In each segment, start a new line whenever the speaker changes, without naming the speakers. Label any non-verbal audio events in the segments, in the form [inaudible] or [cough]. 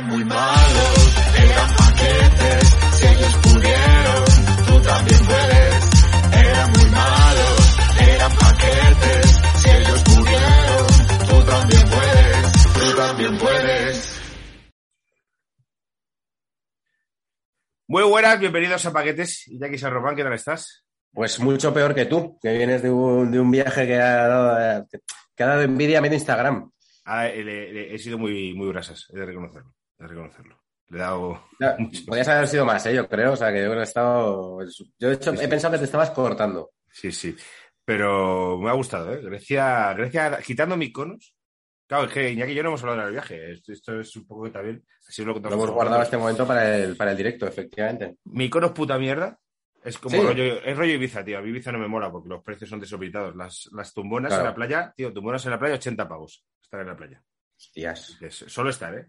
eran muy malos, eran paquetes, si ellos pudieron, tú también puedes. Eran muy malos, eran paquetes, si ellos pudieron, tú también puedes, tú también puedes.
Muy buenas, bienvenidos a Paquetes. Jackie Sarromán, ¿qué tal estás?
Pues mucho peor que tú, que vienes de un, de un viaje que ha, dado, que ha dado envidia a medio Instagram.
Ah, le- le- he sido muy, muy brasas, he de reconocerlo. He de reconocerlo. Le he dado
Ya, [laughs]
mucho.
Podrías haber sido más, ¿eh? yo creo. O sea, que yo que he estado. Yo de hecho,
Sí, sí.
he pensado que te estabas cortando.
Sí, sí. Pero me ha gustado, ¿eh? Grecia, Grecia quitando Mykonos. Claro, es que Iñaki y yo no hemos hablado del viaje. Esto, esto es un poco que también. Así lo
Lo hemos guardado este momento para el, para el directo, efectivamente.
Mykonos, puta mierda. Es como
Sí.
rollo, es rollo Ibiza, tío. A mí Ibiza no me mola porque los precios son desorbitados. Las, las tumbonas
Claro.
en la playa, tío, tumbonas en la playa, 80 pavos. Estar en la playa.
Hostias.
Es- solo estar, ¿eh?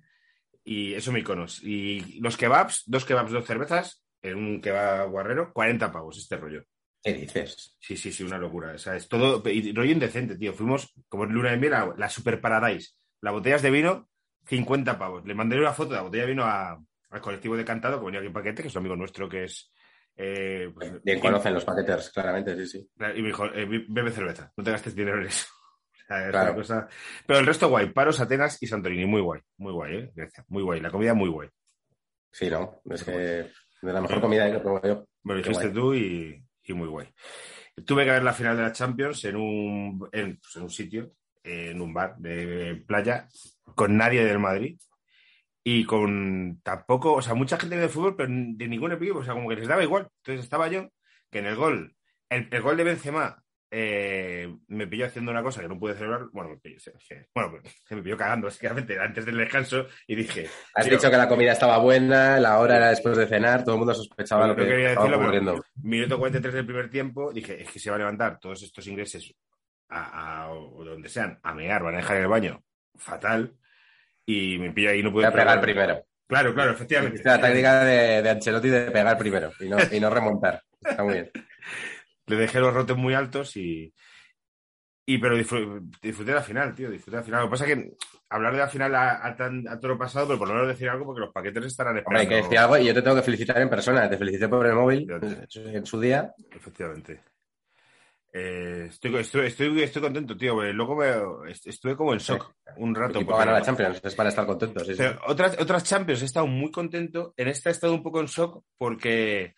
Y eso Mykonos. Y los kebabs, dos kebabs, dos cervezas, en un kebab guarrero, 40 pavos, este rollo.
¿Qué dices?
Sí, sí, sí, una locura. O sea, es todo y rollo indecente, tío. Fuimos como en luna de miel la Super Paradise. Las botellas de vino, 50 pavos. Le mandé una foto de la botella de vino a- al colectivo de Cantado, que venía aquí en paquete, que es un amigo nuestro que es... eh, pues,
Bien conocen los paqueters, claramente, sí, sí.
Y me dijo, eh, bebe cerveza, no te gastes dinero en eso.
Claro.
cosa... Pero el resto guay. Paros, Atenas y Santorini. Muy guay. Muy guay, ¿eh? Grecia. Muy guay. La comida muy guay.
Sí, ¿no? Es que de la mejor comida que probado yo.
Me lo dijiste tú y, y muy guay. Tuve que ver la final de la Champions en un, en, pues, en un sitio, en un bar de playa, con nadie del Madrid y con tampoco, o sea, mucha gente de fútbol, pero de ningún equipo, o sea, como que les daba igual. Entonces estaba yo, que en el gol, el, el gol de Benzema eh, me pilló haciendo una cosa que no pude celebrar, bueno, me pilló, bueno, me pilló cagando, básicamente, antes del descanso y dije...
Has dicho que la comida estaba buena, la hora era después de cenar, todo el mundo sospechaba lo que
quería
estaba
decirlo,
ocurriendo.
Minuto 43 del primer tiempo, dije, es que se va a levantar todos estos ingleses a, a- o donde sean, a mear, van a dejar el baño fatal. Y me pillo ahí, no
Voy
puedo
a pegar primero.
Claro, claro, efectivamente.
Es la táctica de, de Ancelotti de pegar primero y no, y no remontar. Está muy bien. [laughs]
Le dejé los rotes muy altos y. Y pero disfr- disfruté de la final, tío, disfruté la final. Lo que pasa es que hablar de la final a, a tan, a todo lo pasado, pero por lo menos decir algo porque los paquetes estarán
Hombre, hay
esperando.
que decir algo y yo te tengo que felicitar en persona. Te felicité por el móvil en su día.
Efectivamente. Eh, estoy, estoy, estoy, estoy contento, tío. Luego me, est- estuve como en shock un rato. porque-
gana la Champions, es para estar contentos. sí, sí.
Pero otras, otras Champions he estado muy contento. En esta he estado un poco en shock porque,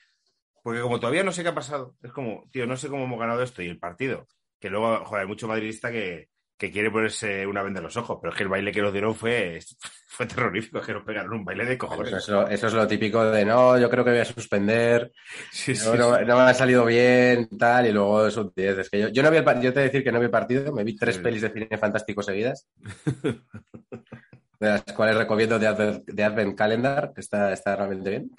porque como todavía no sé qué ha pasado, es como, tío, no sé cómo hemos ganado esto y el partido. Que luego, joder, hay mucho madridista que, que quiere ponerse una venda en los ojos, pero es que el baile que nos dieron fue, [laughs] fue terrorífico, es que nos pegaron un baile de
Eso,
cojones.
es lo, eso es lo típico de no, yo creo que voy a suspender,
Sí, sí,
no, no-
sí.
no me ha salido bien, tal, y luego es un 10. Es que yo, yo no vi el yo te voy a decir que no vi el partido, me vi tres pelis de cine fantástico seguidas, [laughs] de las cuales recomiendo The Advent, The Advent Calendar, que está, está realmente bien.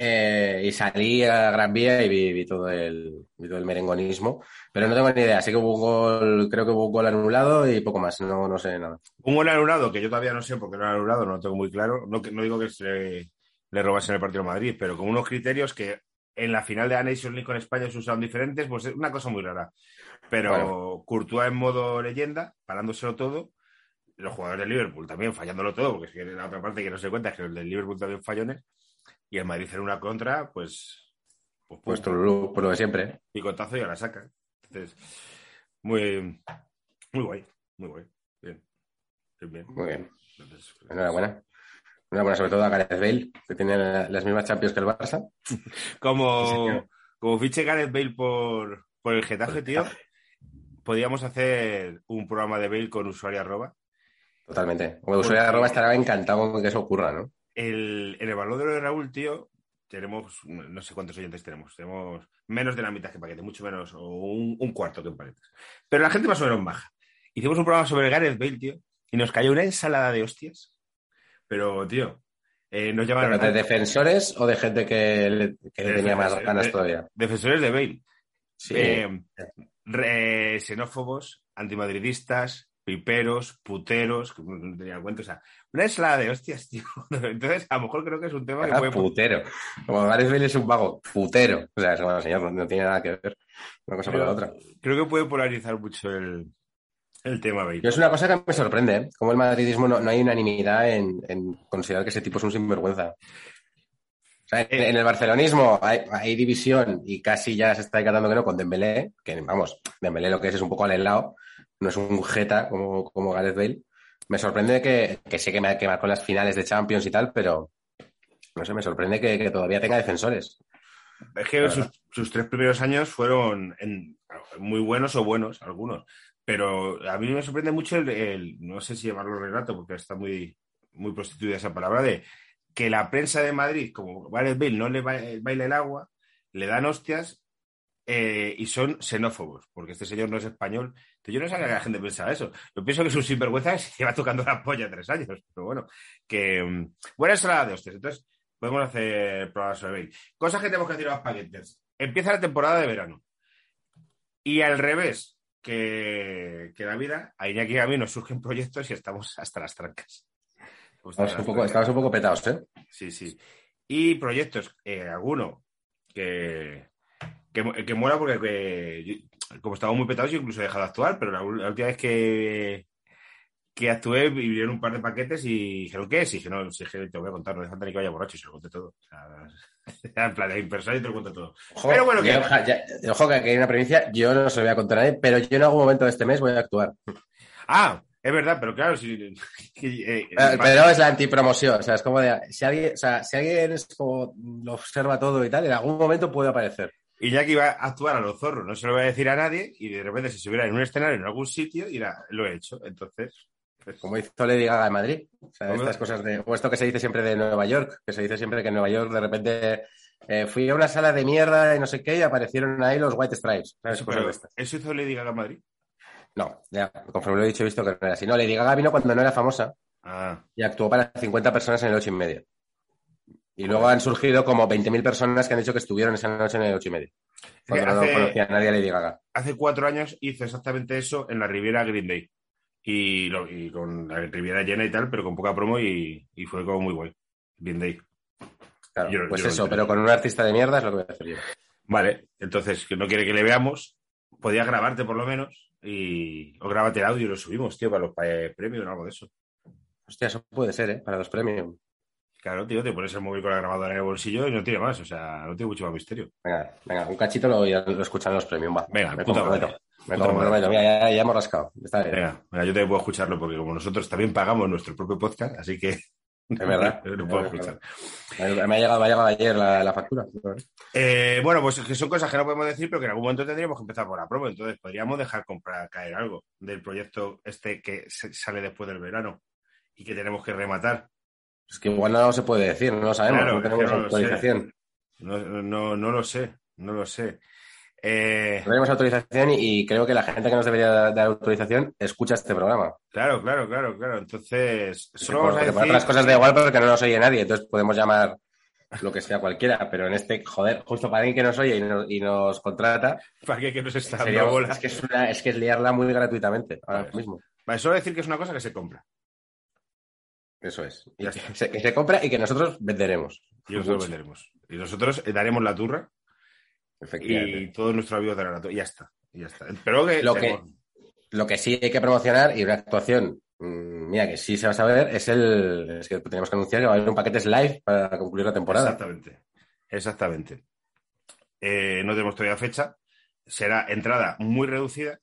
Eh, y salí a Gran Vía y vi, vi todo el, vi todo el merengonismo, pero no tengo ni idea. Sé que hubo un gol, creo que hubo un gol anulado y poco más, no, no sé nada.
Un gol anulado, que yo todavía no sé por qué no anulado, no lo tengo muy claro. No, no digo que se le, robasen el partido a Madrid, pero con unos criterios que en la final de la Nations League con España se usaron diferentes, pues es una cosa muy rara. Pero
Bueno.
Courtois en modo leyenda, parándoselo todo. Los jugadores del Liverpool también fallándolo todo, porque es que la otra parte que no se cuenta es que los del Liverpool también fallones. Y el Madrid en una contra, pues. Pues,
Pues por lo de siempre. ¿eh?
picotazo y a la saca. Entonces, muy, muy guay, muy guay. Bien. Bien, bien.
Muy bien.
Entonces,
Enhorabuena. Enhorabuena sobre todo a Gareth Bale, que tiene la- las mismas Champions que el Barça. [laughs]
Como, como fiche Gareth Bale por, por el Getafe, tío, podríamos hacer un programa de Bale con usuario arroba.
Totalmente. Usuario arroba estará encantado con que eso ocurra, ¿no?
El, en el balón de Raúl, tío, tenemos, no sé cuántos oyentes tenemos, tenemos menos de la mitad que paquete, mucho menos, o un, un cuarto que en paquetes. Pero la gente más o menos baja. Hicimos un programa sobre Gareth Bale, tío, y nos cayó una ensalada de hostias. Pero, tío, eh, nos llamaron
¿Pero ¿De defensores o de gente que, le- que
De
tenía más ganas todavía?
defensores de Bale.
Sí.
Eh, re- xenófobos, antimadridistas, piperos, puteros, que no tenía cuenta, o sea, una ensalada de hostias, tío. [laughs] Entonces, a lo mejor creo que es un tema que
Ah,
puede...
putero. Como Gareth Bale es un vago, putero. O sea, es bueno, señor, no, no tiene nada que ver una cosa con la otra.
creo que puede polarizar mucho el, el tema Bale.
Es una cosa que me sorprende, ¿eh? Como el madridismo no, no hay unanimidad en, en considerar que ese tipo es un sinvergüenza. O sea, en, en el barcelonismo hay, hay división y casi ya se está decantando que no con Dembélé, que vamos, Dembélé lo que es es un poco al helado, no es un jeta como, como Gareth Bale. Me sorprende que, que sé que me que marcó en las finales de Champions y tal, pero no sé, me sorprende que, que todavía tenga defensores.
Es que sus, sus tres primeros años fueron en- muy buenos o buenos, algunos. Pero a mí me sorprende mucho el, el- no sé si llamarlo relato, porque está muy, muy prostituida esa palabra, de que la prensa de Madrid, como Gareth Bale no le ba- baila el agua, le dan hostias eh, y son xenófobos, porque este señor no es español. Entonces, yo no sabía que la gente pensaba eso. Yo pienso que es un sinvergüenza que se lleva tocando la polla tres años, pero bueno, que mm, buena ensalada de hostias. Entonces, podemos hacer programas sobre Bale. Cosas que tenemos que decir a los paquetes. Empieza la temporada de verano. Y al revés que, que la vida, a Iñaki y a mí nos surgen proyectos y estamos hasta las trancas.
Estamos un poco, estamos un poco petados, ¿eh?
Sí, sí. Y proyectos, eh, alguno que, que, que muera porque que como estamos muy petados, yo incluso he dejado de actuar, pero la, la última vez que, que actué vinieron un par de paquetes y dijeron, ¿qué es? Y dije, no, si es te voy a contar, no falta ni que vaya borracho y se lo conté todo. O sea, [laughs] en plan, de impersonal y te lo cuento todo.
Ojo,
Pero bueno,
que, ya- ojo que aquí hay una primicia, yo no se lo voy a contar a nadie, pero yo en algún momento de este mes voy a actuar.
Ah, es verdad, pero claro, si... [laughs] eh, eh,
Eh, Pero es la antipromoción, o sea, es como de, si alguien, o sea, si alguien es como, lo observa todo y tal, en algún momento puede aparecer.
Iñaki iba a actuar a los zorros, no se lo voy a decir a nadie, y de repente se subiera en un escenario en algún sitio y la- lo he hecho. Entonces, pues,
Como hizo Lady Gaga en Madrid. O sea, estas cosas de, o esto que se dice siempre de Nueva York, que se dice siempre que en Nueva York de repente eh, fui a una sala de mierda y no sé qué y aparecieron ahí los White Stripes. ¿sabes?
eso, pero,
de estas.
¿eso hizo Lady Gaga en Madrid?
No, ya, conforme lo he dicho, he visto que no era así. No, Lady Gaga vino cuando no era famosa
Ah,
y actuó para 50 personas en el 8 y medio. Y luego han surgido como 20.000 personas que han dicho que estuvieron esa noche en el 8 y medio. Cuando no
hace-
conocía a nadie a Lady Gaga.
hace cuatro años hizo exactamente eso en la Riviera Green Day. Y, lo- y con la Riviera llena y tal, pero con poca promo y, y fue como muy guay. Green Day.
Claro,
Yo-
pues
yo
eso, pero con un artista de mierda es lo que voy a hacer yo.
Vale, entonces, que no quiere que le veamos, podía grabarte por lo menos y o grábate el audio y lo subimos, tío, para los eh, premios o algo de eso.
Hostia, eso puede ser, ¿eh? Para los premios.
Claro, tío, te pones el móvil con la grabadora en el bolsillo y no tiene más, o sea, no tiene mucho más misterio.
Venga, venga, un cachito lo, lo escuchan en los premios. Va.
Venga,
me
puta
comprometo.
madre.
Me
Puta
comprometo.
madre.
Mira, ya, ya hemos rascado. Está bien.
Venga, venga, yo también puedo escucharlo porque como nosotros también pagamos nuestro propio podcast, así que
Es verdad. [laughs]
lo puedo escuchar.
Me, ha llegado, me ha llegado ayer la, la factura.
Eh, bueno, pues que son cosas que no podemos decir, pero que en algún momento tendríamos que empezar por la promo. Entonces podríamos dejar comprar caer algo del proyecto este que sale después del verano y que tenemos que rematar.
Es que igual no se puede decir, no lo sabemos,
Claro,
no tenemos
que no
autorización.
No, no, no lo sé, no lo sé. Eh,
No tenemos autorización y, y creo que la gente que nos debería dar, dar autorización escucha este programa.
claro, claro, claro, claro. Entonces, solo
Porque
vamos a
otras cosas da igual porque no nos oye nadie, entonces podemos llamar lo que sea cualquiera, pero en este, joder, justo para alguien que nos oye y nos, y nos contrata,
¿Para qué que nos está
sería-
dando bola?
es, que es, una- es que es liarla muy gratuitamente ahora mismo.
Vale, solo decir que es una cosa que se compra.
Eso es. Y que, se, que se compra y que nosotros venderemos.
Y nosotros
Mucho.
venderemos. Y nosotros eh, daremos la turra
Efectivamente.
y todos nuestros amigos darán la turra. Y ya está. y ya está. Pero que...
Lo que- Lo que sí hay que promocionar y una actuación, mm, mira, que sí se va a saber, es el. Es que tenemos que anunciar que va a haber un paquete live para concluir la temporada.
Exactamente. Exactamente. Eh, no tenemos todavía fecha. Será entrada muy reducida.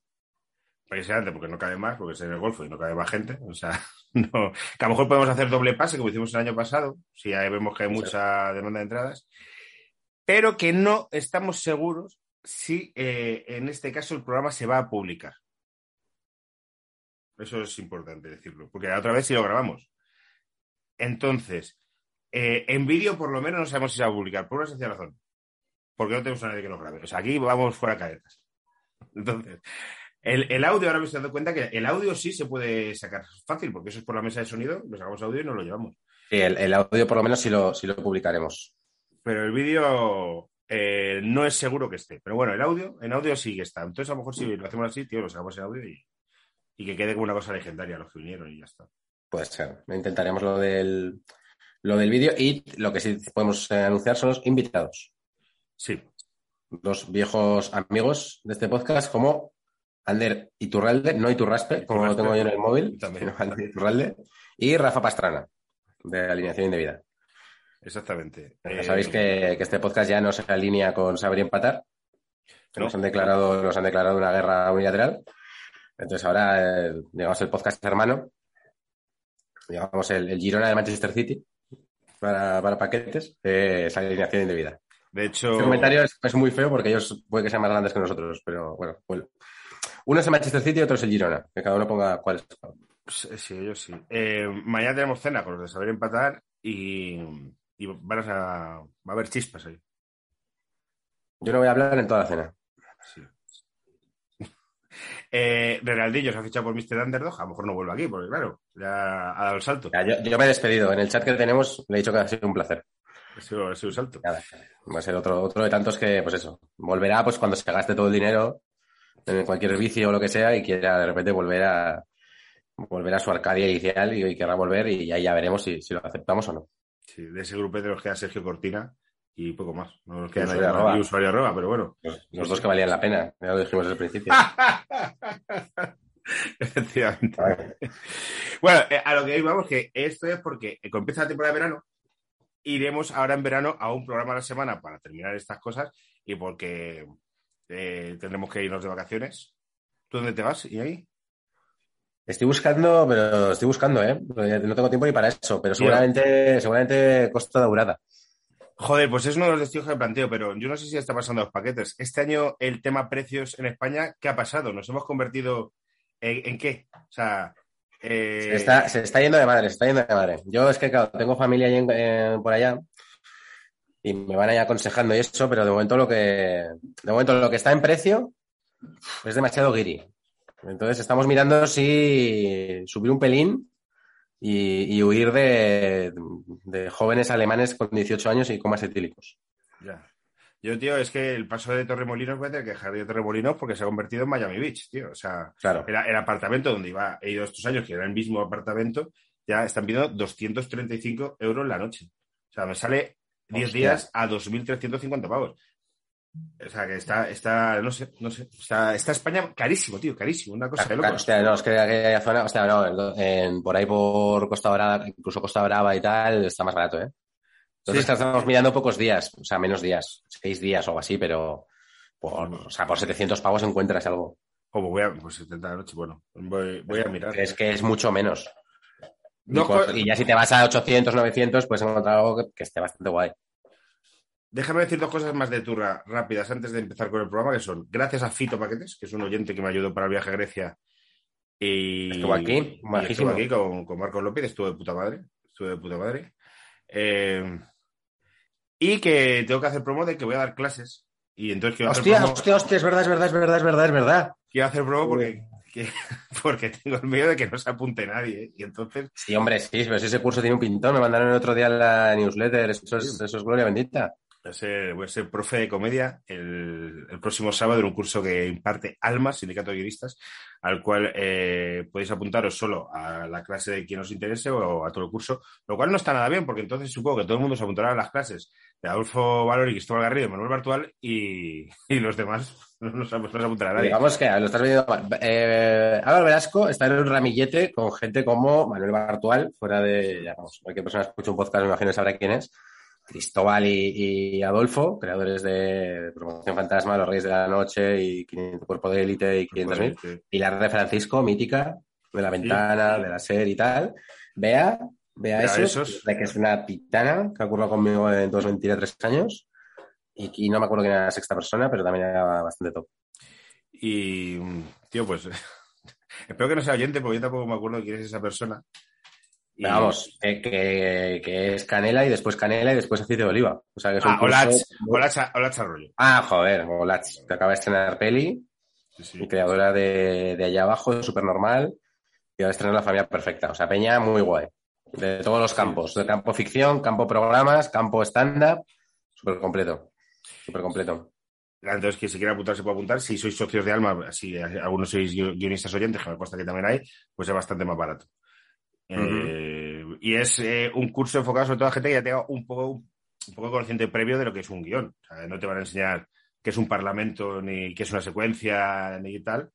Precisamente porque no cabe más, porque es en el Golfo y no cabe más gente. O sea, [laughs] no. Que a lo mejor podemos hacer doble pase, como hicimos el año pasado, si vemos que hay mucha demanda de entradas. Pero que no estamos seguros si eh, en este caso el programa se va a publicar. Eso es importante decirlo, porque la otra vez sí lo grabamos. Entonces, eh, en vídeo, por lo menos, no sabemos si se va a publicar, por una sencilla razón. Porque no tenemos a nadie que nos grabe. O sea, aquí vamos fuera caretas. Entonces, el, el audio, ahora me estoy dando cuenta que el audio sí se puede sacar fácil, porque eso es por la mesa de sonido, lo sacamos audio y nos lo llevamos.
Sí, el, el audio por lo menos sí lo, sí lo publicaremos.
Pero el vídeo eh, no es seguro que esté. Pero bueno, el audio, en audio sí que está. Entonces, a lo mejor si lo hacemos así, tío, lo sacamos en audio y, y que quede como una cosa legendaria los que vinieron y ya está.
Puede ser. Intentaremos lo del, lo del vídeo y lo que sí podemos eh, anunciar son los invitados.
Sí,
Dos viejos amigos de este podcast como Ander Iturralde, no Iturraspe, como lo tengo yo en el móvil,
También.
Ander Iturralde, y Rafa Pastrana, de Alineación Indebida.
Exactamente.
Ya
Eh,
sabéis que, que este podcast ya no se alinea con saber y empatar. que
No.
Nos han declarado, nos han declarado una guerra unilateral. Entonces ahora, eh, digamos, el podcast hermano, digamos, el, el Girona de Manchester City, para, para paquetes, eh, es alineación indebida.
De hecho,
Este comentario es, es muy feo porque ellos puede que sean más grandes que nosotros, pero bueno, bueno. Uno es el Manchester City y otro es el Girona, que cada uno ponga cuál es.
sí, sí, ellos sí. Eh, mañana tenemos cena con los de saber empatar y, y van a, va a haber chispas ahí.
Yo no voy a hablar en toda la cena.
Sí. [laughs] Eh, se ha fichado por Mr. Underdog, a lo mejor no vuelve aquí, porque claro, ya ha dado el salto.
Ya, yo, yo me he despedido. En el chat que tenemos le he dicho que ha sido un placer.
Ha sido, ha sido un salto.
Nada, va a ser otro, otro de tantos que, pues eso, volverá pues cuando se gaste todo el dinero en cualquier vicio o lo que sea y quiera de repente volver a volver a su Arcadia inicial y, y querrá volver y ahí ya veremos si, si lo aceptamos o no.
Sí, de ese grupete nos queda Sergio Cortina y poco más. No nos queda nadie
arroba.
Y usuario arroba, pero bueno.
Los, los dos que valían la pena, ya lo dijimos desde el principio. [laughs]
Efectivamente. Bueno, eh, a lo que íbamos, que esto es porque empieza la temporada de verano, iremos ahora en verano a un programa a la semana para terminar estas cosas y porque eh, tendremos que irnos de vacaciones. ¿Tú dónde te vas? ¿Y ahí?
Estoy buscando, pero estoy buscando, ¿eh? No tengo tiempo ni para eso, pero seguramente, seguramente Costa Daurada.
Joder, pues es uno de los destinos que planteo, pero yo no sé si está pasando los paquetes. Este año el tema precios en España, ¿qué ha pasado? ¿Nos hemos convertido en, en qué? O sea, eh,
Se está, se está yendo de madre, se está yendo de madre. Yo es que, claro, tengo familia en- por allá y me van ahí aconsejando y eso, pero de momento lo que, de momento lo que está en precio es demasiado guiri. Entonces estamos mirando si subir un pelín y, y huir de, de jóvenes alemanes con 18 años y comas etílicos.
Ya. Yo, tío, es que el paso de Torremolinos voy a tener que dejar de Torremolinos porque se ha convertido en Miami Beach, tío. O sea,
Claro.
era el apartamento donde iba, he ido estos años, que era el mismo apartamento, ya están pidiendo 235 euros la noche. O sea, me sale 10
Hostia.
días a 2.350 pavos. O sea, que está, está, no sé, no sé, está, está España carísimo, tío, carísimo, una cosa de
Claro,
locos.
hostia, no, es que aquella zona, hostia, no, en- por ahí por Costa Brava, incluso Costa Brava y tal, está más barato, ¿eh? Entonces
Sí.
estamos mirando pocos días, o sea, menos días, seis días o algo así, pero por, o sea, por 700 pavos encuentras algo.
Como voy a, pues 70 de noche, bueno, voy, voy a mirar.
Es que es mucho menos. Y, ya si te vas a 800, 900, pues encontrar algo que, que esté bastante guay.
Déjame decir dos cosas más de turra rápidas antes de empezar con el programa, que son gracias a Fito Paquetes, que es un oyente que me ayudó para el viaje a Grecia. Y
Estuvo aquí,
y estuvo aquí con, con Marcos López, estuvo de puta madre. Estuvo de puta madre. Eh, y que tengo que hacer promo de que voy a dar clases. Y entonces quiero hacer
Hostia,
promo,
hostia, hostia, es verdad, es verdad, es verdad, es verdad, es verdad.
quiero hacer promo porque, que- [laughs] porque tengo el miedo de que no se apunte nadie. ¿eh? Y entonces,
Sí, hombre, sí, pero si ese curso tiene un pintón, me mandaron el otro día la newsletter, eso es, eso es gloria bendita.
voy a ser, voy a ser profe de comedia el, el próximo sábado en un curso que imparte Alma, Sindicato de Guionistas, al cual eh, podéis apuntaros solo a la clase de quien os interese o a todo el curso, lo cual no está nada bien, porque entonces supongo que todo el mundo se apuntará a las clases de Adolfo Valori, Cristóbal Garrido, Manuel Bartual y, [laughs] y los demás no nos, [laughs] no se apuntará nadie.
Digamos que lo estás viendo mal. Eh, Álvaro Velasco está en un ramillete con gente como Manuel Bartual, fuera de, ya, vamos, cualquier persona que escuche un podcast, me imagino sabrá quién es. Cristóbal y, y Adolfo, creadores de Promoción Fantasma, Los Reyes de la Noche y 500 Cuerpo de Élite y 500.000.
Sí.
Pilar de Francisco, mítica, de la ventana, de la serie y tal. Vea, vea
Vea
esos,
esos.
de que es una titana que ha ocurrido conmigo en 2023 años. Y, y no me acuerdo quién era la sexta persona, pero también era bastante top.
Y, tío, pues [laughs] espero que no sea oyente, porque yo tampoco me acuerdo quién es esa persona. Y-
vamos, que, que- que es canela y después canela y después aceite de oliva. O sea que es un
Ah,
curso-
Olach, Olach, Olach Arroyo.
Ah, joder, Olach, que acaba de estrenar peli,
Sí,
creadora de, de Allá Abajo, de Super Normal, y va a estrenar La Familia Perfecta. O sea, Peña muy guay. De todos los campos, de campo ficción, campo programas, campo stand-up, súper completo. Súper completo.
Entonces, quien se quiera apuntar se puede apuntar. Si sois socios de Alma, si algunos sois guio- guionistas oyentes, que me consta que también hay, pues es bastante más barato. Eh, y es eh, un curso enfocado sobre todo a gente que ya tenga un poco, un poco conocimiento previo de lo que es un guion. O sea, no te van a enseñar qué es un parlamento, ni qué es una secuencia, ni tal,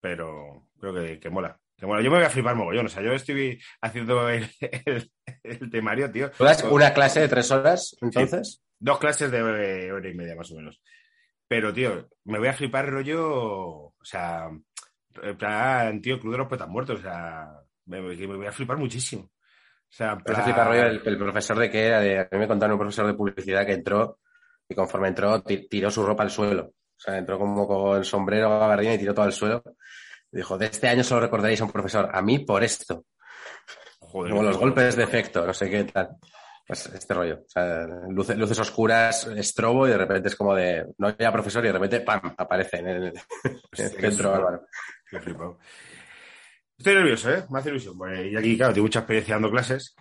pero creo que, que mola. Que mola. Yo me voy a flipar mogollón. O sea, yo estoy haciendo el, [laughs] el- el temario, tío.
¿Tú das una clase de tres horas, entonces?
Dos clases de hora y media, más o menos. Pero, tío, me voy a flipar rollo. O sea, en plan, tío, Club de los Poetas Muertos. O sea, me, voy a flipar muchísimo. O sea, en plan-
se flipa rollo el, el profesor de que era, de- a mí me contaron un profesor de publicidad que entró y conforme entró ti- tiró su ropa al suelo. O sea, entró como con sombrero, gabardina y tiró todo al suelo. Dijo, de este año solo recordaréis a un profesor, a mí por esto.
Joder,
Como los golpes de efecto, no sé qué tal. Pues este rollo. O sea, luces, luces oscuras, estrobo y de repente es como de, no había profesor y de repente, ¡pam!, aparece en el, [laughs] en el centro Álvaro.
qué flipado. Estoy nervioso, ¿eh? Me hace ilusión. Bueno, y aquí, claro, tengo mucha experiencia dando clases,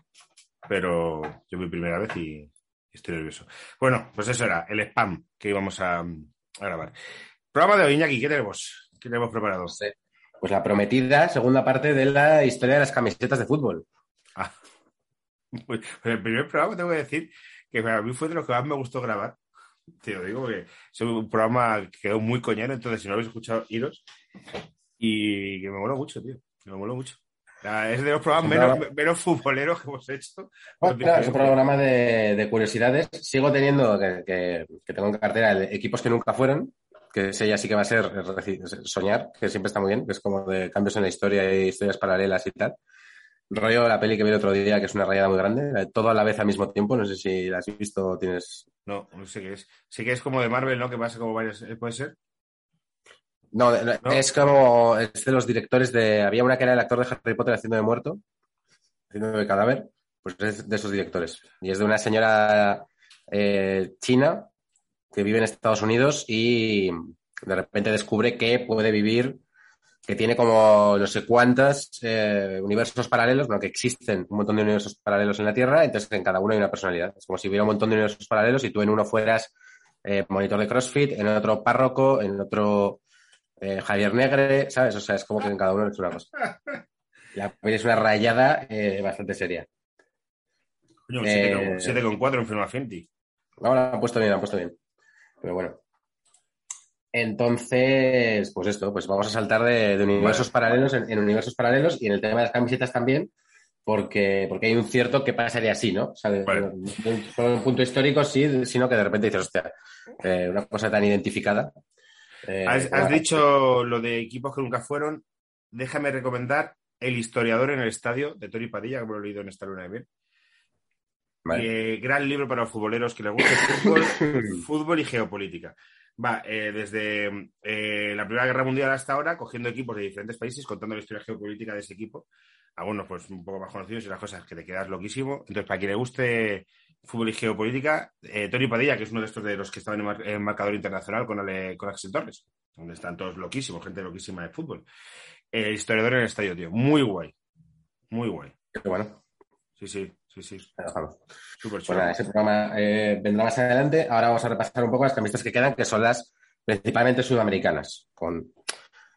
pero yo mi primera vez y estoy nervioso. Bueno, pues eso era el spam que íbamos a, a grabar. Programa de hoy, Iñaki, ¿qué tenemos? ¿Qué tenemos preparado?
Pues la prometida segunda parte de la historia de las camisetas de fútbol.
Pues, pues el primer programa tengo que decir que a mí fue de los que más me gustó grabar. Te lo digo porque es un programa que quedó muy coñero, entonces si no habéis escuchado, iros. Y que me moló mucho, tío. Me moló mucho. Es de los programas menos, menos futboleros que hemos hecho.
Bueno, claro, es un programa de, de curiosidades. Sigo teniendo que, que- que tengo en cartera el equipos que nunca fueron, que ese ya sí que va a ser soñar, que siempre está muy bien, que es como de cambios en la historia y historias paralelas y tal. Rollo la peli que vi el otro día, que es una rayada muy grande, todo a la vez al mismo tiempo. No sé si la has visto o tienes.
No, no sé qué es. Sí que es como de Marvel, ¿no? Que pasa como varias. ¿eh? ¿Puede ser?
¿No? es como. Es de los directores de. Había una que era el actor de Harry Potter haciendo de muerto, haciendo de cadáver, pues es de esos directores. Y es de una señora eh, china que vive en Estados Unidos y de repente descubre que puede vivir, que tiene como no sé cuántas eh, universos paralelos, bueno, que existen un montón de universos paralelos en la Tierra, entonces en cada uno hay una personalidad. Es como si hubiera un montón de universos paralelos y tú en uno fueras eh, monitor de CrossFit, en otro párroco, en otro eh, Javier Negre, ¿sabes? O sea, es como que en cada uno es una cosa. La peli es una rayada bastante seria.
Coño,
Eh,
7,4 en Film Affinity.
Ahora han puesto bien, han puesto bien. Pero bueno. Entonces, pues esto, pues vamos a saltar de, de universos paralelos en, en universos paralelos y en el tema de las camisetas también, porque, porque hay un cierto que pasaría así, ¿no? O sea, de, de un, punto histórico, sí, sino que de repente dices, hostia, eh, una cosa tan identificada. eh,
Has, has
bueno,
dicho lo de equipos que nunca fueron. Déjame recomendar El historiador en el estadio de Tori Padilla, que me lo he leído en esta luna de miel.
vale.
Eh, gran libro para los futboleros que les guste el fútbol, [laughs] fútbol y geopolítica. Va eh, desde eh, la Primera Guerra Mundial hasta ahora, cogiendo equipos de diferentes países, contando la historia geopolítica de ese equipo. Algunos, pues, un poco más conocidos y las cosas que te quedas loquísimo. Entonces, para quien le guste fútbol y geopolítica, eh, Tony Padilla, que es uno de estos de los que estaban en, mar- en marcador internacional con, Ale, con Axel Torres, donde están todos loquísimos, gente loquísima de fútbol. Historiador en el estadio, tío. Muy guay. Muy guay.
Qué bueno,
Sí, sí, sí, sí. Súper
Pues ese programa eh, vendrá más adelante. Ahora vamos a repasar un poco las camisetas que quedan, que son las principalmente sudamericanas, con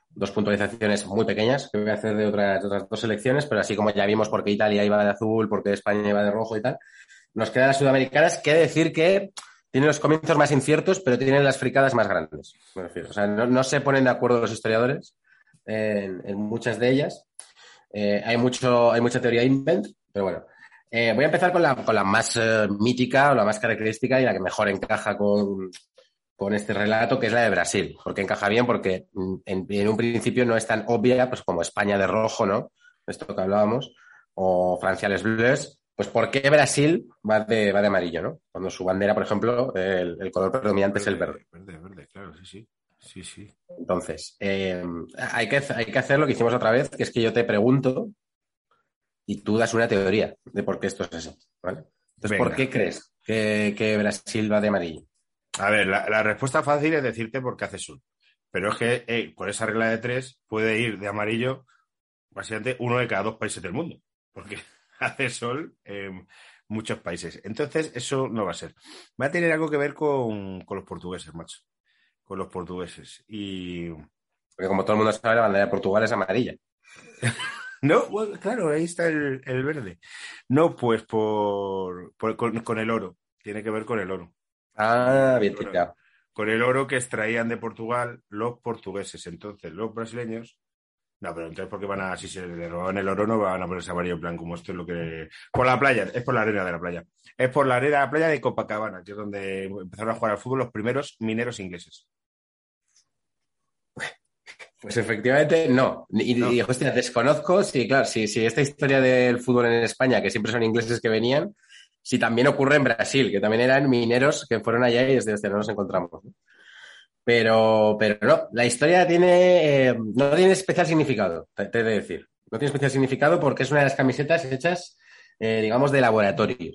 dos puntualizaciones muy pequeñas que voy a hacer de otras, de otras dos selecciones, pero así como ya vimos por qué Italia iba de azul, por qué España iba de rojo y tal, nos quedan las sudamericanas, que decir que tienen los comienzos más inciertos, pero tienen las fricadas más grandes, me refiero. O sea, no, no se ponen de acuerdo los historiadores en, en muchas de ellas. Eh, hay, mucho, hay mucha teoría invent, pero bueno. Eh, voy a empezar con la, con la más eh, mítica o la más característica y la que mejor encaja con, con este relato, que es la de Brasil. Porque encaja bien porque mm, en, en un principio no es tan obvia pues como España de rojo, ¿no? Esto que hablábamos, o Francia les bleus. Pues ¿por qué Brasil va de, va de amarillo, ¿no? Cuando su bandera, por ejemplo, el, el color predominante es el verde.
Verde, verde, claro, sí, sí. Sí, sí.
Entonces, eh, hay, que, hay que hacer lo que hicimos otra vez, que es que yo te pregunto y tú das una teoría de por qué esto es así. ¿vale? Entonces,
Venga.
¿por qué crees que, que Brasil va de amarillo?
A ver, la, la respuesta fácil es decirte porque hace sol. Pero es que eh, por esa regla de tres puede ir de amarillo básicamente uno de cada dos países del mundo. Porque [laughs] hace sol en muchos países. Entonces, eso no va a ser. Va a tener algo que ver con, con los portugueses, macho. Con los portugueses. Y.
Porque como todo el mundo sabe, la bandera de Portugal es amarilla. [laughs]
No, bueno, claro, ahí está el, el verde. No, pues por, por- con, con el oro. Tiene que ver con el oro.
Ah, bien
Bueno.
tirado.
con el oro que extraían de Portugal los portugueses. Entonces, los brasileños No, pero entonces, ¿por qué van a, si se le roban el oro, no van a ponerse amarillo en plan como esto es lo que. Por la playa, es por la arena de la playa. Es por la arena de la playa de Copacabana, que es donde empezaron a jugar al fútbol los primeros mineros ingleses.
Pues efectivamente no. Y,
No.
y, hostia, desconozco si, claro, si, si esta historia del fútbol en España, que siempre son ingleses que venían, si también ocurre en Brasil, que también eran mineros que fueron allá y desde donde nos encontramos. ¿no? Pero, pero no, la historia tiene, eh, no tiene especial significado, te, te he de decir. No tiene especial significado porque es una de las camisetas hechas, eh, digamos, de laboratorio.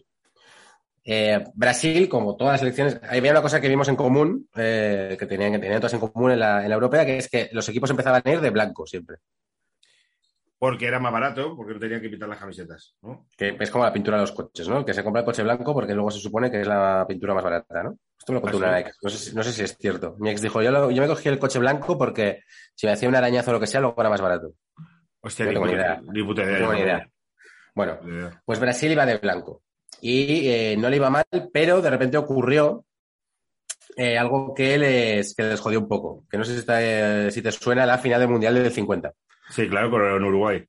Eh, Brasil, como todas las elecciones, había una cosa que vimos en común, eh, que tenían que tenían todas en común en la, en la europea, que es que los equipos empezaban a ir de blanco siempre.
Porque era más barato, porque no tenían que pintar las camisetas, ¿no?
Que es como la pintura de los coches, ¿no? Que se compra el coche blanco porque luego se supone que es la pintura más barata, ¿no? Esto me lo contó una ex. No sé, si- no sé si es cierto. Mi ex dijo, yo, lo- yo me cogí el coche blanco porque si me hacía un arañazo o lo que sea, luego era más barato.
Hostia,
No
ni
tengo ni idea.
ni puta idea.
No. Bueno. Pues Brasil iba de blanco. Y eh, no le iba mal, pero de repente ocurrió eh, algo que les, que les jodió un poco. Que no sé si, está, eh, si te suena la final del Mundial del 50.
Sí, claro, con en Uruguay.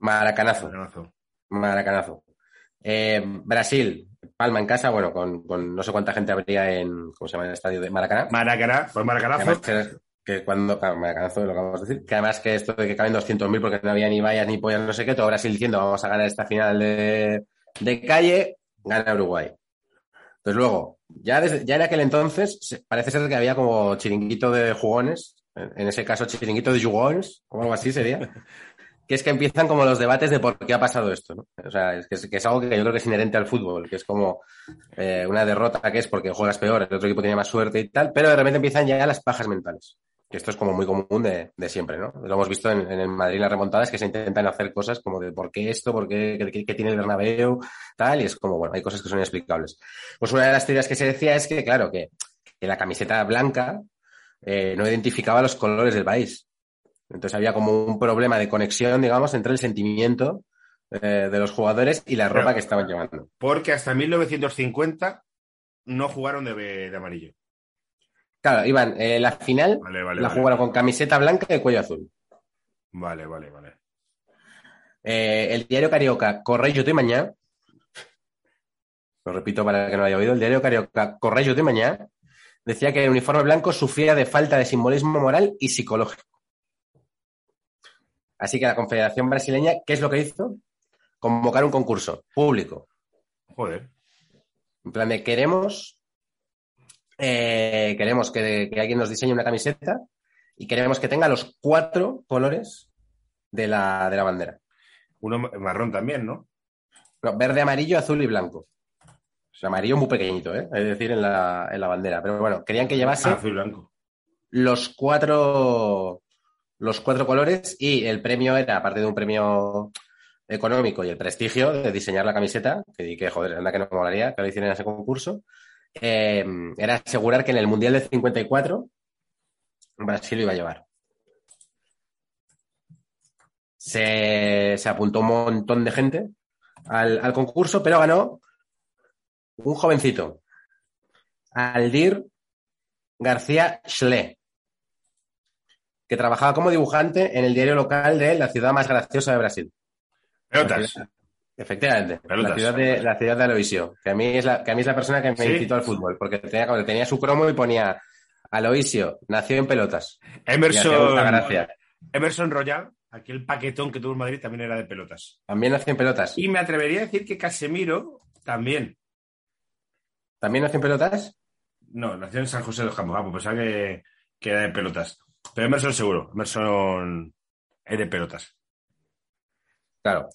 Maracanazo.
Maracanazo.
Maracanazo. Brasil, Palma en casa, bueno, con, con no sé cuánta gente habría en, ¿cómo se llama el estadio de Maracaná?
Maracaná, pues Maracanazo.
además que, que cuando, claro, Maracanazo, lo que vamos a decir, que además que esto de que caben 200.000 porque no había ni vallas ni pollas, no sé qué, todo Brasil diciendo vamos a ganar esta final de, de calle, gana Uruguay. Entonces luego, ya, desde, ya en aquel entonces, parece ser que había como chiringuito de jugones, en, ese caso chiringuito de jugones, o algo así sería, [laughs] que es que empiezan como los debates de por qué ha pasado esto, ¿no? O sea, es que, es que es algo que yo creo que es inherente al fútbol, que es como eh, una derrota que es porque juegas peor, el otro equipo tiene más suerte y tal, pero de repente empiezan ya las pajas mentales. Que esto es como muy común de, de siempre, ¿no? Lo hemos visto en, en el Madrid las remontadas que se intentan hacer cosas como de por qué esto, por qué, qué, qué tiene el Bernabéu, tal, y es como, bueno, hay cosas que son inexplicables. Pues una de las teorías que se decía es que, claro, que, que la camiseta blanca eh, no identificaba los colores del país. Entonces había como un problema de conexión, digamos, entre el sentimiento eh, de los jugadores y la ropa que estaban llevando.
Porque hasta 1950 no jugaron de, de amarillo.
Claro, Iván, eh, la final
Vale, vale.
la
vale.
jugaron con camiseta blanca y cuello azul.
Vale, vale, vale.
Eh, el diario Carioca Correio de Mañá, lo repito para el que no lo haya oído, el diario Carioca Correio de Mañá decía que el uniforme blanco sufría de falta de simbolismo moral y psicológico. Así que la Confederación Brasileña, ¿qué es lo que hizo? Convocar un concurso público.
Joder.
En plan de queremos, eh, queremos que, que alguien nos diseñe una camiseta y queremos que tenga los cuatro colores de la, de la bandera.
Uno marrón también, ¿no?
No, verde, amarillo, azul y blanco. O sea, amarillo muy pequeñito, ¿eh? es decir, en la, en la bandera. Pero bueno, querían que llevase
azul y blanco.
los cuatro los cuatro colores y el premio era, aparte de un premio económico y el prestigio de diseñar la camiseta, que di que joder, anda que no me molaría que lo hicieran en ese concurso, eh, era asegurar que en el Mundial del 54 Brasil lo iba a llevar. Se, se apuntó un montón de gente al, al concurso, pero ganó un jovencito, Aldir García Schle, que trabajaba como dibujante en el diario local de la ciudad más graciosa de Brasil. Efectivamente,
Pelotas.
la ciudad de la ciudad de Aloisio, que a mí es la, que a mí es la persona que me
¿Sí?
incitó al fútbol, porque tenía, tenía su cromo y ponía Aloisio, nació en pelotas.
Emerson,
gracia.
Emerson Royal, aquel paquetón que tuvo en Madrid, también era de pelotas.
También nació en pelotas.
Y me atrevería a decir que Casemiro también.
¿También nació en pelotas?
No, nació en San José de los Campos. Ah, pues pensaba que, que era de pelotas. Pero Emerson seguro. Emerson es de pelotas.
Claro.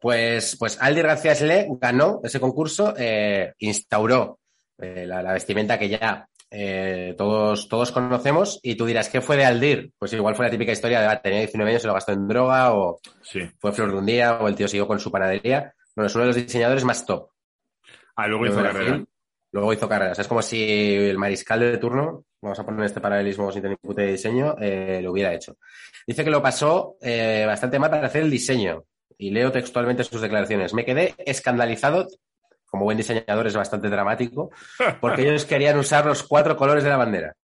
Pues, pues Aldir García Schle ganó ese concurso, eh, instauró eh, la, la vestimenta que ya eh, todos, todos conocemos y tú dirás, ¿qué fue de Aldir? Pues igual fue la típica historia de, ah, tenía 19 años, se lo gastó en droga o
Sí.
fue flor de un día o el tío siguió con su panadería. Bueno, es uno de los diseñadores más top.
Ah, luego hizo carrera.
Luego hizo carreras. Es como si el mariscal de turno, vamos a poner este paralelismo sin tener puta de diseño, eh, lo hubiera hecho. Dice que lo pasó bastante mal para hacer el diseño. Y leo textualmente sus declaraciones. Me quedé escandalizado, como buen diseñador es bastante dramático, porque ellos querían usar los cuatro colores de la bandera.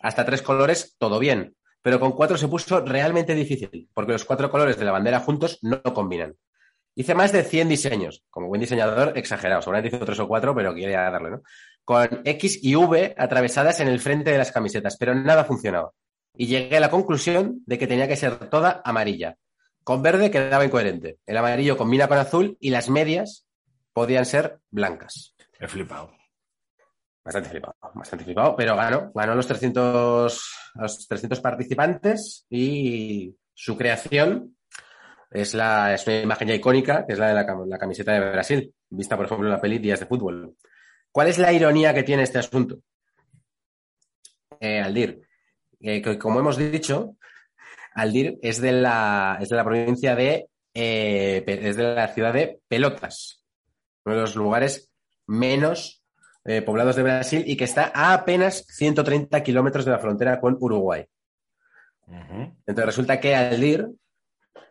Hasta tres colores, todo bien. pero con cuatro se puso realmente difícil, porque los cuatro colores de la bandera juntos no combinan. Hice más de 100 diseños, como buen diseñador, exagerado, seguramente hizo tres o cuatro, pero quería darle, ¿no? Con X y V atravesadas en el frente de las camisetas, pero nada funcionaba. Y llegué a la conclusión de que tenía que ser toda amarilla. Con verde quedaba incoherente. El amarillo combina con azul y las medias podían ser blancas.
He flipado.
Bastante flipado, bastante flipado, pero ganó, ganó los 300, los 300 participantes y su creación es, la, es una imagen ya icónica, que es la de la, cam- la camiseta de Brasil, vista por ejemplo en la peli Días de Fútbol. ¿Cuál es la ironía que tiene este asunto? Eh, Aldir, eh, que como hemos dicho, Aldir es de la, es de la provincia de, eh, es de la ciudad de Pelotas, uno de los lugares menos eh, poblados de Brasil y que está a apenas 130 kilómetros de la frontera con Uruguay. Entonces resulta que Aldir,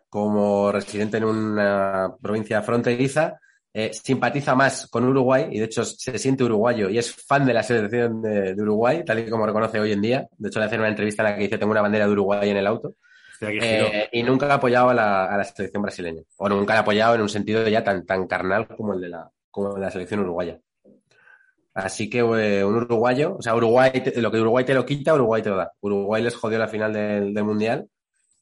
como residente en una provincia fronteriza, eh, simpatiza más con Uruguay y de hecho se siente uruguayo y es fan de la selección de, de Uruguay, tal y como reconoce hoy en día. De hecho, le hacen una entrevista en la que dice tengo una bandera de Uruguay en el auto. Eh, y nunca ha apoyado a la, a la selección brasileña. O nunca la ha apoyado en un sentido ya tan, tan carnal como el de la, como de la selección uruguaya. Así que eh, un uruguayo, o sea, Uruguay, te- lo que Uruguay te lo quita, Uruguay te lo da. Uruguay les jodió la final del, del Mundial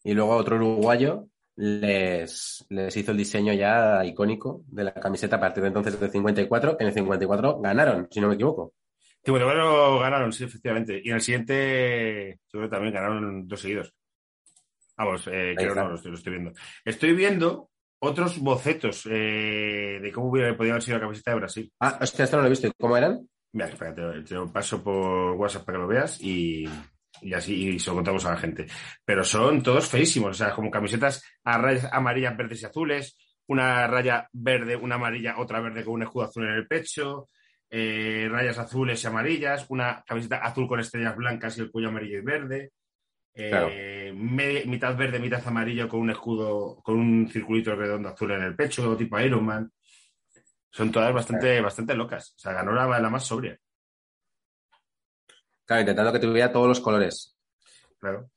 y luego otro uruguayo les, les hizo el diseño ya icónico de la camiseta a partir de entonces del 54. En el 54 ganaron, si no me equivoco.
Sí, bueno, bueno, ganaron, sí, efectivamente. Y en el siguiente, yo creo que también ganaron dos seguidos. Vamos, eh, creo no, lo estoy, lo estoy viendo. Estoy viendo otros bocetos eh, de cómo hubiera podido haber sido la camiseta de Brasil.
Ah, hostia, esto no lo he visto. ¿Cómo eran?
Mira, espérate, te lo paso por WhatsApp para que lo veas y, y así y se lo contamos a la gente. Pero son todos feísimos, o sea, como camisetas a rayas amarillas, verdes y azules, una raya verde, una amarilla, otra verde con un escudo azul en el pecho, eh, rayas azules y amarillas, una camiseta azul con estrellas blancas y el cuello amarillo y verde. Eh,
Claro.
me- mitad verde, mitad amarillo con un escudo, con un circulito redondo azul en el pecho, tipo Iron Man. Son todas bastante, bastante locas. O sea, ganó la, la más sobria.
Claro, intentando que tuviera todos los colores.
Claro.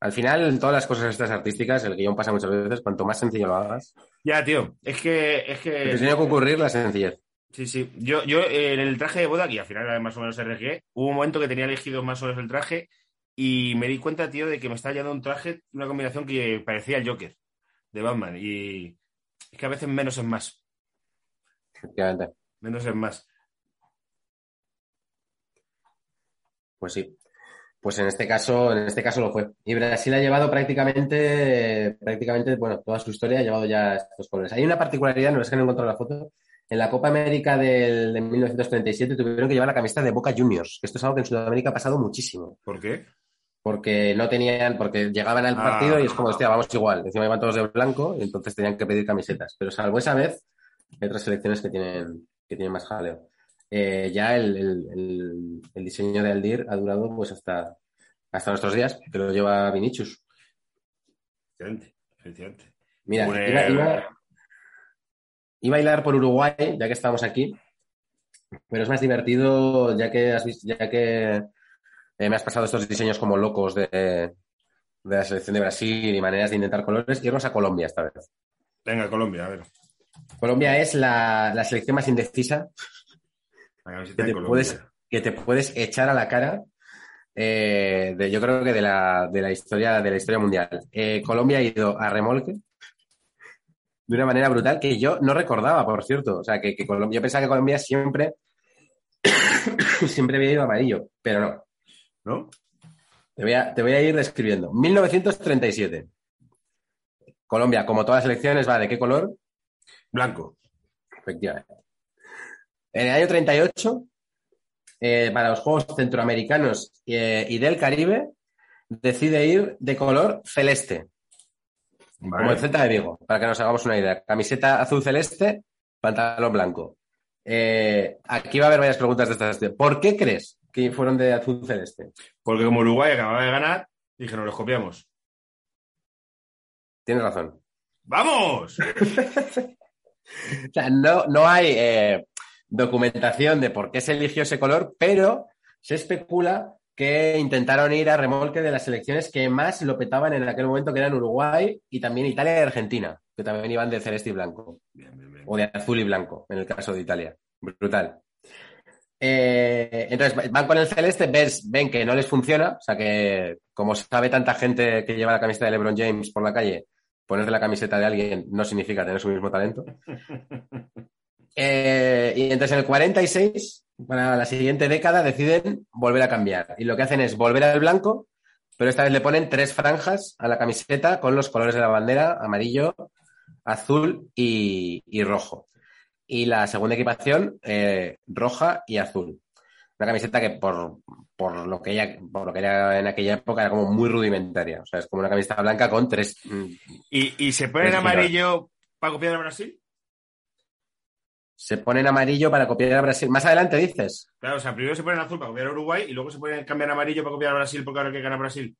Al final, en todas las cosas estas artísticas, el guion pasa muchas veces, cuanto más sencillo lo hagas,
Ya, tío, es que, es
te
que,
ocurrir la sencillez.
sí, sí. Yo, yo eh, en el traje de boda, que al final era más o menos RG, hubo un momento que tenía elegido más o menos el traje y me di cuenta, tío, de que me estaba llevando un traje, una combinación que parecía el Joker de Batman. Y es que a veces menos es más.
Efectivamente.
Menos es más.
Pues sí. Pues en este caso, en este caso lo fue. Y Brasil ha llevado prácticamente, prácticamente, bueno, toda su historia ha llevado ya estos colores. Hay una particularidad, no es que no he encontrado la foto. En la Copa América del, de 1937 tuvieron que llevar la camiseta de Boca Juniors, que esto es algo que en Sudamérica ha pasado muchísimo.
¿Por qué?
Porque no tenían, porque llegaban al
Ah.
partido y es como, hostia, vamos igual. Encima iban todos de blanco y entonces tenían que pedir camisetas. Pero salvo esa vez, hay otras selecciones que tienen, que tienen más jaleo. Eh, ya el, el- el- el diseño de Aldir ha durado pues hasta, hasta nuestros días, que lo lleva Vinicius.
Efectivamente, efectivamente.
Mira, iba, iba- iba a bailar por Uruguay, ya que estamos aquí, pero es más divertido ya que has visto, ya que eh, me has pasado estos diseños como locos de, de la selección de Brasil y maneras de intentar colores, irnos a Colombia esta vez.
Venga, Colombia, a ver.
Colombia es la, la selección más indecisa
La
que te puedes, que te puedes echar a la cara eh, de, yo creo que de la, de la historia, de la historia mundial. Eh, Colombia ha ido a remolque de una manera brutal que yo no recordaba, por cierto. O sea, que, que Colombia, yo pensaba que Colombia siempre, [coughs] siempre había ido amarillo, pero no.
¿No?
Te voy a, te voy a ir describiendo. 1937. Colombia, como todas las elecciones, va de qué color?
Blanco.
Efectivamente. En el año 38, eh, para los Juegos Centroamericanos eh, y del Caribe, decide ir de color celeste, como el. Celta de Vigo, para que nos hagamos una idea. Camiseta azul celeste, pantalón blanco. Eh, aquí va a haber varias preguntas de estas. ¿Por qué crees que fueron de azul celeste?
Porque como Uruguay acababa de ganar, dije, nos los copiamos.
Tienes razón.
¡Vamos! [laughs]
O sea, no, no hay eh, documentación de por qué se eligió ese color, pero se especula que intentaron ir a remolque de las selecciones que más lo petaban en aquel momento, que eran Uruguay y también Italia y Argentina, que también iban de celeste y blanco,
Bien, bien, bien.
o de azul y blanco, en el caso de Italia. Brutal. Eh, entonces van con el celeste, ves- ven que no les funciona, o sea que como sabe tanta gente que lleva la camiseta de LeBron James por la calle, ponerte la camiseta de alguien no significa tener su mismo talento. [laughs] Eh, y entonces en el 46, para la siguiente década, deciden volver a cambiar. Y lo que hacen es volver al blanco, pero esta vez le ponen tres franjas a la camiseta con los colores de la bandera, amarillo, azul y, y rojo. Y la segunda equipación, eh, roja y azul. Una camiseta que por, por lo que ella, por lo que era en aquella época era como muy rudimentaria. O sea, es como una camiseta blanca con tres. mm,
¿Y, y se pone en amarillo para copiar a Brasil?
Se ponen amarillo para copiar a Brasil. Más adelante dices.
Claro, o sea, primero se pone en azul para copiar a Uruguay y luego se pone cambiar a amarillo para copiar a Brasil porque ahora que gana Brasil.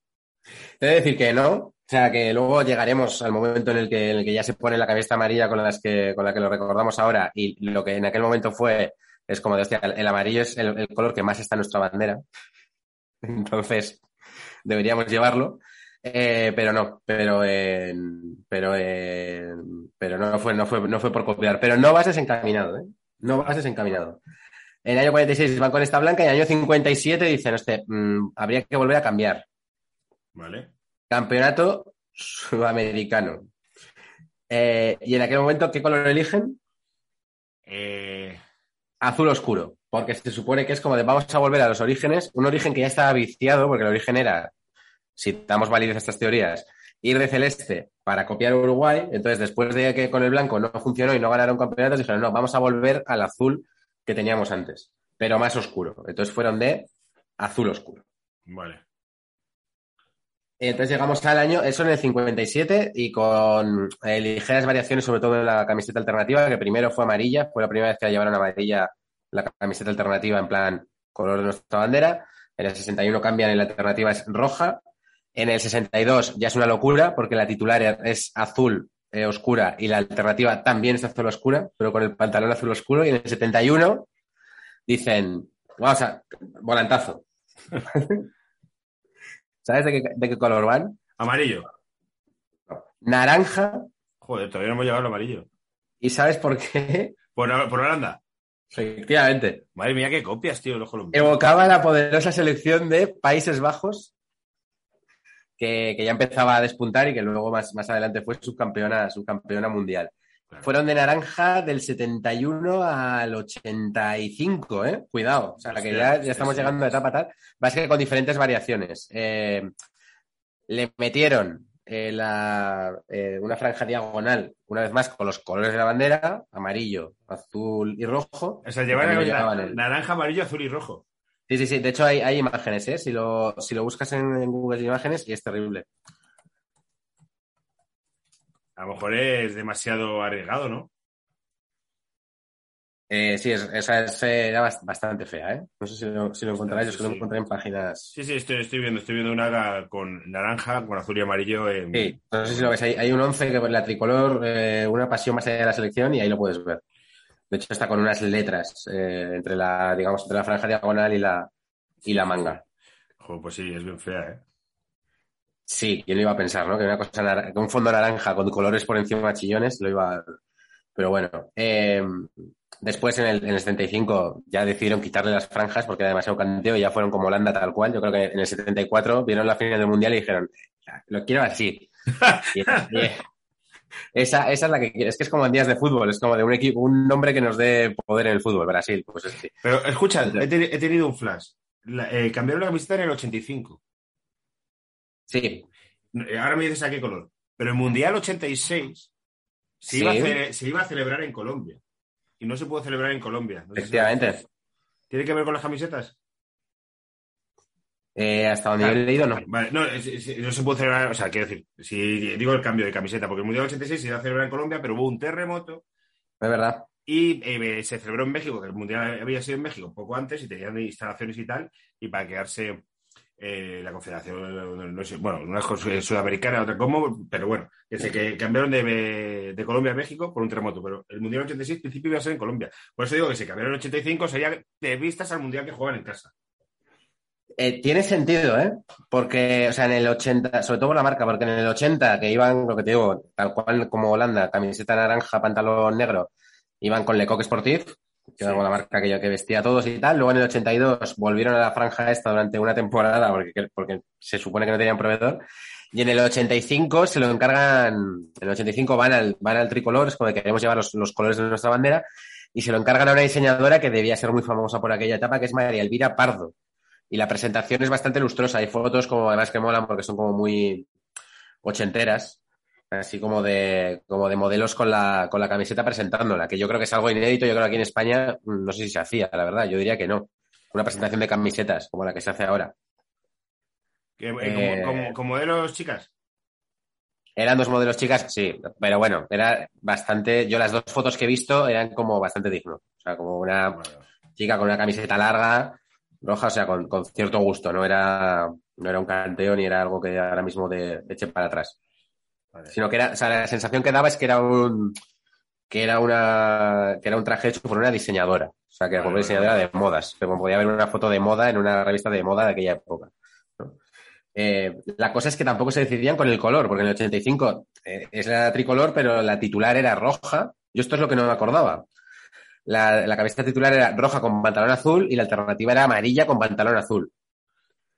Te de decir que no. O sea, que luego llegaremos al momento en el que, en el que ya se pone la camiseta amarilla con, las que, con la que lo recordamos ahora y lo que en aquel momento fue, es como de, hostia, el, amarillo es el, el color que más está en nuestra bandera. [laughs] Entonces, deberíamos llevarlo. Eh, pero no, pero, eh, pero, eh, pero no fue, no fue, no fue por copiar. Pero no vas desencaminado, ¿eh? No vas desencaminado. En el año 46 van con esta blanca y en el año 57 dicen, este, habría que volver a cambiar.
Vale.
Campeonato sudamericano. Eh, y en aquel momento, ¿qué color eligen?
Eh,
Azul oscuro, porque se supone que es como de vamos a volver a los orígenes, un origen que ya estaba viciado, porque el origen era, si damos validez a estas teorías, ir de celeste para copiar Uruguay. Entonces, después de que con el blanco no funcionó y no ganaron campeonatos, dijeron, no, vamos a volver al azul que teníamos antes, pero más oscuro. Entonces fueron de azul oscuro.
vale.
Entonces llegamos al año, eso en el 57, y con eh, ligeras variaciones, sobre todo en la camiseta alternativa, que primero fue amarilla, fue la primera vez que la llevaron amarilla la camiseta alternativa en plan color de nuestra bandera. En el 61 cambian y la alternativa es roja. En el 62 ya es una locura, porque la titular es azul eh, oscura y la alternativa también es azul oscura, pero con el pantalón azul oscuro. Y en el 71 dicen, vamos a, volantazo. [laughs] ¿Sabes de qué, de qué color van?
Amarillo.
Naranja.
Joder, todavía no hemos llegado al amarillo.
¿Y sabes por qué? [laughs]
Por, por Holanda.
Efectivamente.
Madre mía, qué copias, tío, los colombianos.
Evocaba la poderosa selección de Países Bajos, que, que ya empezaba a despuntar y que luego más, más adelante fue subcampeona, subcampeona mundial.
Claro.
Fueron de naranja del 71 al 85, ¿eh? Cuidado. O sea, que ya, estamos llegando a etapa tal. Va a ser con diferentes variaciones. Eh, le metieron eh, la, eh, una franja diagonal, una vez más, con los colores de la bandera, amarillo, azul y rojo.
O sea, llevan
el-
naranja, amarillo, azul y rojo.
Sí, sí, sí. De hecho, hay, hay imágenes, ¿eh? Si lo, si lo buscas en, en Google Imágenes, y es terrible.
A lo mejor es demasiado arriesgado, ¿no?
Eh, sí, es, esa es, eh, era bast- bastante fea, ¿eh? No sé si lo, si lo encontráis, es que lo
Sí.
encontré en páginas.
Sí, sí, estoy, estoy viendo, estoy viendo una con naranja, con azul y amarillo. En...
Sí, no sé si lo ves. Hay, hay un 11 que la tricolor, eh, una pasión más allá de la selección, y ahí lo puedes ver. De hecho, está con unas letras eh, entre la, digamos, entre la franja diagonal y la, y la manga.
Joder, pues sí, es bien fea, ¿eh?
Sí, ¿quién lo iba a pensar, no? Que una cosa nar- que un fondo naranja con colores por encima chillones, lo iba a... Pero bueno, eh, después en el, en el 75 ya decidieron quitarle las franjas porque era demasiado canteo y ya fueron como Holanda tal cual. Yo creo que en el 74 vieron la final del Mundial y dijeron, lo quiero así. Y, esa, esa es la que quiero. Es que es como en días de fútbol, es como de un equipo, un nombre que nos dé poder en el fútbol, Brasil, pues es.
Pero escucha, he, te- he tenido un flash. La- eh, cambiaron la camiseta en el 85.
Sí,
Eh, Ahora me dices a qué color. Pero el Mundial 86 se,
Sí.
iba a se iba a celebrar en Colombia. Y no se puede celebrar en Colombia. No sé si-
efectivamente.
¿Tiene que ver con las camisetas?
Eh, hasta donde
Claro.
yo he leído, no.
Vale, no, es- no se puede celebrar, o sea, quiero decir, si digo el cambio de camiseta, porque el Mundial 86 se iba a celebrar en Colombia, pero hubo un terremoto
Es verdad.
y eh, se celebró en México, que el Mundial había sido en México poco antes y tenían instalaciones y tal, y para quedarse eh, la Confederación, bueno, una sudamericana, otra como, pero bueno, se que cambiaron de, de Colombia a México por un terremoto, pero el Mundial 86 en principio iba a ser en Colombia. Por eso digo que si cambiaron el 85 sería de vistas al Mundial que juegan en casa.
Eh, tiene sentido, ¿eh? Porque, o sea, en el 80, sobre todo la marca, porque en el 80 que iban, lo que te digo, tal cual como Holanda, camiseta naranja, pantalón negro, iban con Lecoq Sportif, era
Sí.
la marca que yo que vestía a todos y tal. Luego en el 82 volvieron a la franja esta durante una temporada porque, porque se supone que no tenían proveedor. Y en el 85 se lo encargan, en el 85 van al, van al tricolor, es como de que queremos llevar los, los colores de nuestra bandera, y se lo encargan a una diseñadora que debía ser muy famosa por aquella etapa, que es María Elvira Pardo. Y la presentación es bastante lustrosa. Hay fotos como además que molan porque son como muy ochenteras, así como de, como de modelos con la, con la camiseta presentándola, que yo creo que es algo inédito. Yo creo que aquí en España mm, no sé si se hacía, la verdad. Yo diría que no. Una presentación de camisetas como la que se hace ahora.
Eh,
Eh,
como, como, como de los chicas.
Eran dos modelos chicas, sí, pero bueno, era bastante. Yo las dos fotos que he visto eran como bastante dignos. O sea, como una
Bueno,
chica con una camiseta larga, roja, o sea, con, con cierto gusto. No era, no era un canteo ni era algo que ahora mismo de, eche para atrás.
Vale.
Sino que era, o sea, la sensación que daba es que era un que era una que era un traje hecho por una diseñadora. O sea, que era por una
Vale,
diseñadora de modas. Que como podía haber una foto de moda en una revista de moda de aquella época. ¿no? Eh, la cosa es que tampoco se decidían con el color, porque en el 85 eh, es la tricolor, pero la titular era roja. Yo esto es lo que no me acordaba. La, la camiseta titular era roja con pantalón azul y la alternativa era amarilla con pantalón azul.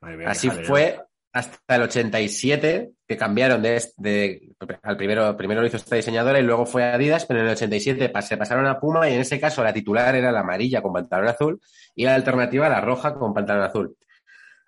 Madre
Así fue hasta el 87, que cambiaron de, de- al primero, primero lo hizo esta diseñadora y luego fue Adidas, pero en el 87 pas- se pasaron a Puma y en ese caso la titular era la amarilla con pantalón azul y la alternativa la roja con pantalón azul.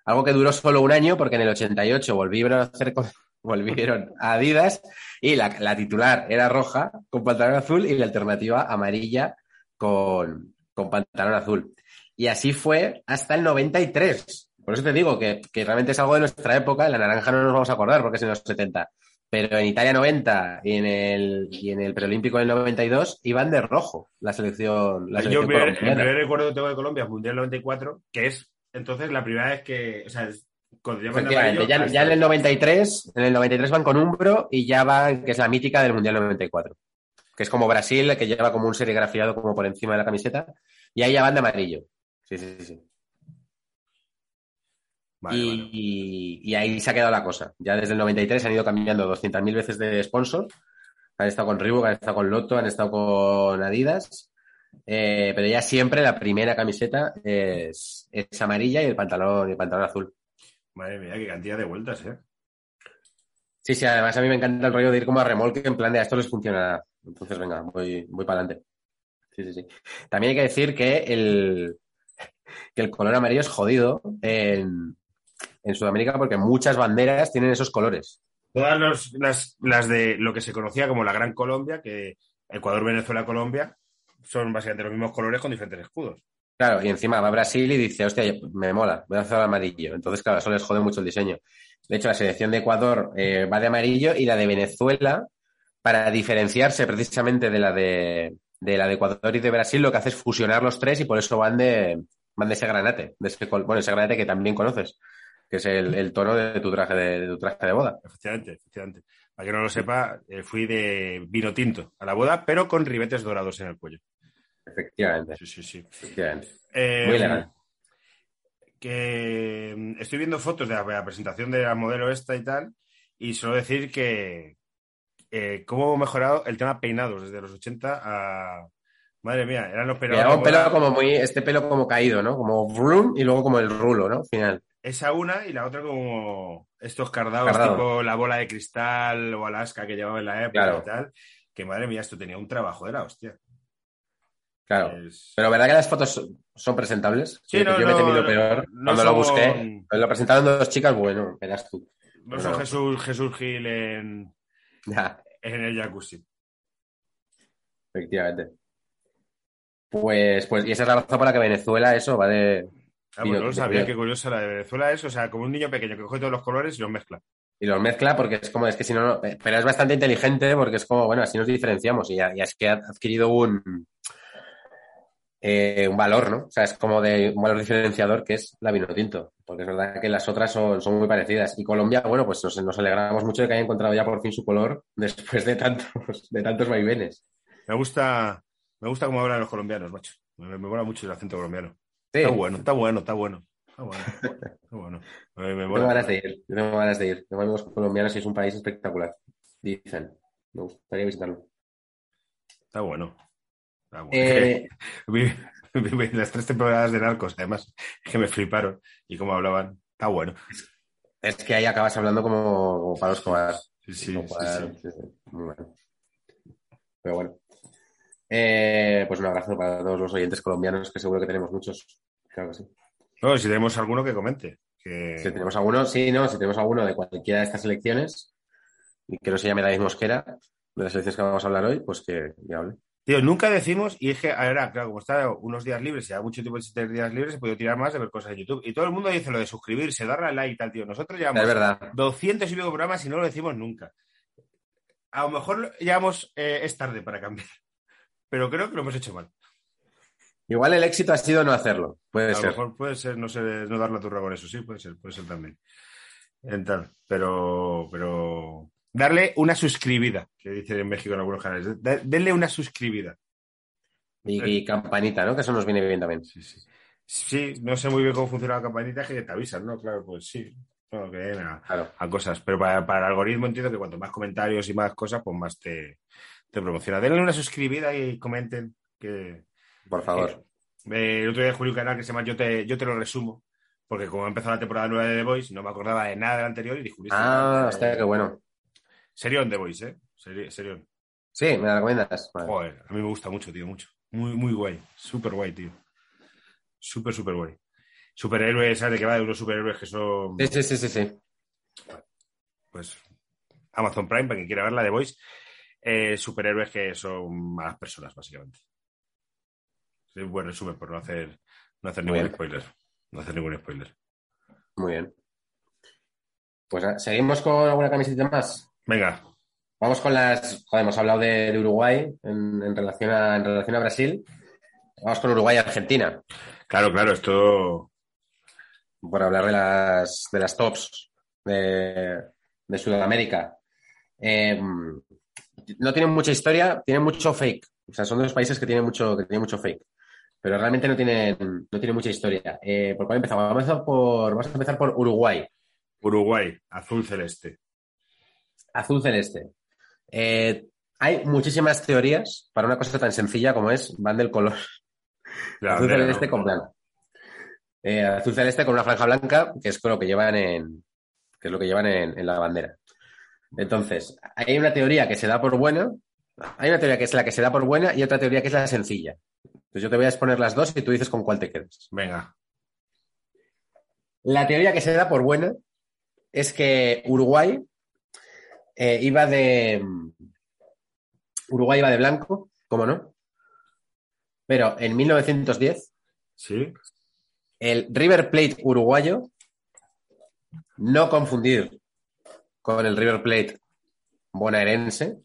Algo que duró solo un año porque en el 88 volvieron a hacer [laughs] volvieron a Adidas y la, la titular era roja con pantalón azul y la alternativa amarilla con, con pantalón azul. Y así fue hasta el 93. Por eso te digo que, que realmente es algo de nuestra época. En la naranja no nos vamos a acordar porque es en los 70. Pero en Italia 90 y en el, y en el preolímpico del 92 iban de rojo la selección. La
Yo
selección
el primer, el primer recuerdo que tengo de Colombia es Mundial 94, que es entonces la primera vez que. O sea, es-
Efectivamente, ya, ya en el 93, en el 93 van con Umbro y ya van, que es la mítica del Mundial 94. Que es como Brasil, que lleva como un serigrafiado como por encima de la camiseta. Y ahí ya van de amarillo. Sí, sí, sí.
Vale,
y,
vale.
y- y ahí se ha quedado la cosa. Ya desde el 93 han ido cambiando 200.000 veces de sponsor. Han estado con Reebok, han estado con Lotto, han estado con Adidas. Eh, pero ya siempre la primera camiseta es, es amarilla y el pantalón, el pantalón azul.
Madre mía, qué cantidad de vueltas, ¿eh?
Sí, sí, además a mí me encanta el rollo de ir como a remolque en plan de a esto les funcionará. Entonces, venga, voy, voy para adelante. Sí, sí, sí. También hay que decir que el, [laughs] que el color amarillo es jodido en, en Sudamérica porque muchas banderas tienen esos colores.
Todas los- las, las de lo que se conocía como la Gran Colombia, que Ecuador, Venezuela, Colombia, son básicamente los mismos colores con diferentes escudos.
Claro, y encima va a Brasil y dice, hostia, me mola, voy a hacer amarillo. Entonces, claro, eso les jode mucho el diseño. De hecho, la selección de Ecuador eh, va de amarillo y la de Venezuela, para diferenciarse precisamente de la de, de la de Ecuador y de Brasil, lo que hace es fusionar los tres y por eso van de, van de ese granate, de ese, bueno, ese granate que también conoces, que es el, el tono de tu traje de, de tu traje de boda.
Efectivamente, efectivamente. Para que no lo sepa, eh, fui de vino tinto a la boda, pero con ribetes dorados en el cuello.
Efectivamente,
Sí, sí, sí.
efectivamente.
Eh,
Muy legal.
Que mm, estoy viendo fotos de la, de la presentación de la modelo esta y tal, y solo decir que eh, cómo hemos mejorado el tema peinados desde los 80 a... Madre mía, eran los peinados.
Lleva un pelo como muy, este pelo como caído, ¿no? Como vroom y luego como el rulo, ¿no? Final.
Esa una y la otra como estos cardados
Cardado.
tipo la bola de cristal o Alaska que llevaba en la época
Claro.
y tal. Que madre mía, esto tenía un trabajo de la hostia.
Claro.
Es-
Pero ¿verdad que las fotos son- presentables?
Sí,
Yo-
no,
me temido
no,
peor. Cuando lo busqué, lo presentaron dos chicas, bueno, verás tú.
No son. Jesús, Jesús Gil en, [laughs] en el jacuzzi.
efectivamente. Pues, pues, y esa es la razón por la que Venezuela, eso, va de.
Ah,
yo-
no sabía, qué curiosa la de Venezuela es, o sea, como un niño pequeño que coge todos los colores y los mezcla.
Y los mezcla porque es como, es que si no, no- eh, pero es bastante inteligente porque es como, bueno, así nos diferenciamos y ya, ya es que ha adquirido un, eh, un valor, ¿no? O sea, es como de un valor diferenciador que es la vino tinto, porque es verdad que las otras son, son muy parecidas. Y Colombia, bueno, pues nos, nos alegramos mucho de que haya encontrado ya por fin su color después de tantos, de tantos vaivenes.
Me gusta, me gusta cómo hablan los colombianos, macho. Me, me mola mucho el acento colombiano.
Sí,
Está bueno, está bueno, está bueno. Está bueno. Está bueno. Me mola.
tengo ganas de ir. Tengo ganas de ir. Tengo amigos colombianos y es un país espectacular. Dicen. Me gustaría visitarlo.
Está bueno. Está bueno.
Eh, [laughs]
Las tres temporadas de Narcos, además, que me fliparon. Y como hablaban, está bueno.
es que ahí acabas hablando como, como.
Sí,
para-
sí.
sí, sí. Muy bueno. Pero bueno. Eh, pues un abrazo para todos los oyentes colombianos, que seguro que tenemos muchos. Claro que sí.
No, si tenemos alguno que comente. Que...
Si tenemos alguno, sí, no, si tenemos alguno de cualquiera de estas elecciones y que no se llame David Mosquera, de las elecciones que vamos a hablar hoy, pues que, que hable.
Tío, nunca decimos, y es que ahora, claro, como está unos días libres y hay mucho tiempo sin tener días libres, he podido tirar más de ver cosas en YouTube. Y todo el mundo dice lo de suscribirse, darle al like y tal, tío. Nosotros llevamos
Es verdad.
200 y pico programas y no lo decimos nunca. A lo mejor llegamos, eh, es tarde para cambiar. Pero creo que lo hemos hecho mal.
Igual el éxito ha sido no hacerlo. Puede
A lo
ser.
mejor puede ser, no sé, no dar la turra con eso, sí, puede ser, puede ser también. En tal, pero, pero darle una suscribida, que dicen en México en algunos canales. Denle una suscribida.
Y, y campanita, ¿no? Que eso nos viene bien también.
Sí, sí. Sí, no sé muy bien cómo funciona la campanita, que te avisan, ¿no? Claro, pues sí. No, que den a,
Claro.
a cosas. Pero para, para el algoritmo entiendo que cuanto más comentarios y más cosas, pues más te, te promociona. Denle una suscribida y comenten que,
Por favor.
Eh, el otro día descubrí un canal que se llama Yo te, yo te lo resumo, porque como ha empezado la temporada nueva de The Voice, no me acordaba de nada del anterior y descubrí este
Ah, hostia, qué bueno.
Serión The Voice, ¿eh? Seri- Serión.
Sí, me la recomiendas. Vale.
Joder, a mí me gusta mucho, tío, mucho. Muy, muy guay. Súper guay, tío. Súper, súper guay. Superhéroes, ¿sabes de qué va? De unos superhéroes que son,
Sí, sí, sí, sí, sí.
pues, Amazon Prime, para quien quiera verla, The Voice. Eh, superhéroes que son malas personas, básicamente. Es un buen resumen, por no hacer, no hacer ningún
bien.
spoiler. No hacer ningún spoiler.
Muy bien. Pues ah, seguimos con alguna camiseta más.
Venga,
Vamos con las. Joder, hemos hablado de, de Uruguay en, en relación a, en relación a Brasil. Vamos con Uruguay y Argentina.
claro, claro, esto
por hablar de las, de las tops de, de Sudamérica. Eh, no tienen mucha historia, tienen mucho fake. O sea, son dos países que tienen mucho, que tienen mucho fake. Pero realmente no tienen, no tienen mucha historia. Eh, ¿Por cuál empezamos? Vamos a, empezar por, vamos a empezar por Uruguay.
Uruguay, azul celeste.
Azul celeste. Eh, hay muchísimas teorías para una cosa tan sencilla como es van del color.
La
azul celeste
¿no?
con blanco. Eh, azul celeste con una franja blanca, que es lo que llevan en, que es lo que llevan en, en la bandera. Entonces, hay una teoría que se da por buena, hay una teoría que es la que se da por buena y otra teoría que es la sencilla. Entonces yo te voy a exponer las dos y tú dices con cuál te quedas.
Venga,
La teoría que se da por buena es que Uruguay eh, iba de. Uruguay iba de blanco, ¿cómo no? Pero en 1910,
sí.
el River Plate uruguayo, no confundir con el River Plate bonaerense,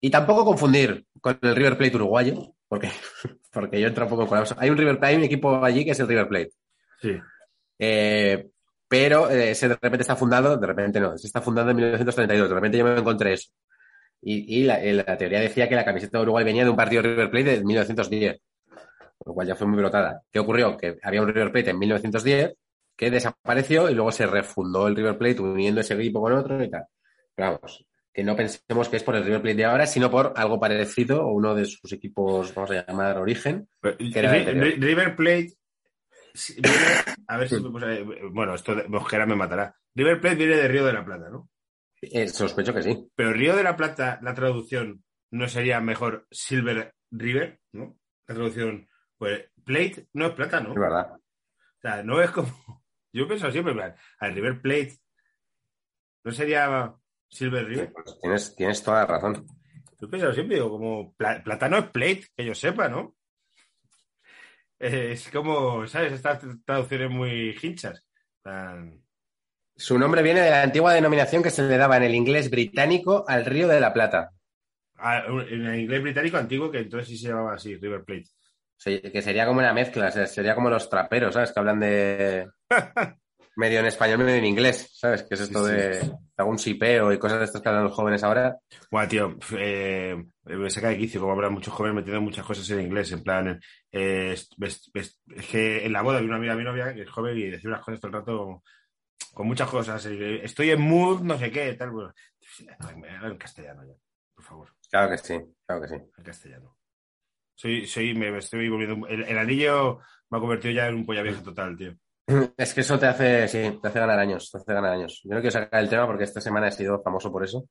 y tampoco confundir con el River Plate uruguayo, porque, [laughs] porque yo entro un poco en colapso. Hay un, River, hay un equipo allí que es el River Plate.
Sí.
Eh, pero eh, ese de repente está fundado, de repente no, se está fundado en 1932, de repente yo me encontré eso. Y, y la, la teoría decía que la camiseta de Uruguay venía de un partido River Plate de 1910, lo cual ya fue muy brotada. ¿Qué ocurrió? Que había un River Plate en 1910 que desapareció y luego se refundó el River Plate uniendo ese equipo con otro y tal. Pero vamos, que no pensemos que es por el River Plate de ahora, sino por algo parecido o uno de sus equipos, vamos a llamar origen.
Pero,
era
River Plate. a ver si. pues, bueno, esto de Mosquera me matará. River Plate viene de Río de la Plata, ¿no?
Eh, sospecho que sí.
Pero Río de la Plata, la traducción no sería mejor Silver River, ¿no? La traducción, pues Plate no es plata, ¿no?
Es verdad.
O sea, no es como. Yo pienso siempre, en plan, al River Plate no sería Silver River.
Pues tienes, tienes toda la razón.
Yo pienso siempre, digo, como pla- plátano es plate, que yo sepa, ¿no? Eh, Es como, ¿sabes? Estas traducciones muy hinchas. Tan-
Su nombre viene de la antigua denominación que se le daba en el inglés británico al Río de la Plata,
Ah, En el inglés británico antiguo, que entonces sí se llamaba así, River Plate.
Que sería como una mezcla, o sea, sería como los traperos, ¿sabes? Que hablan de, medio en español, medio en inglés, ¿sabes? Que es esto
Sí, sí.
de algún sipeo y cosas de estas que hablan los jóvenes ahora.
Bueno, tío, eh, me saca de quicio como hablan muchos jóvenes metiendo muchas cosas en inglés, en plan, eh, es, que en la boda de una amiga mi novia que es joven y decía unas cosas todo el rato con, con muchas cosas, eh, estoy en mood, no sé qué, tal, bueno, en castellano ya, por favor,
Claro que sí, claro que sí.
en castellano. Soy, soy, me, me estoy volviendo, el, el anillo me ha convertido ya en un polla vieja total, tío. [clears throat]
Es que eso te hace, sí, te hace ganar años, te hace ganar años. Yo no quiero sacar el tema porque esta semana he sido famoso por eso.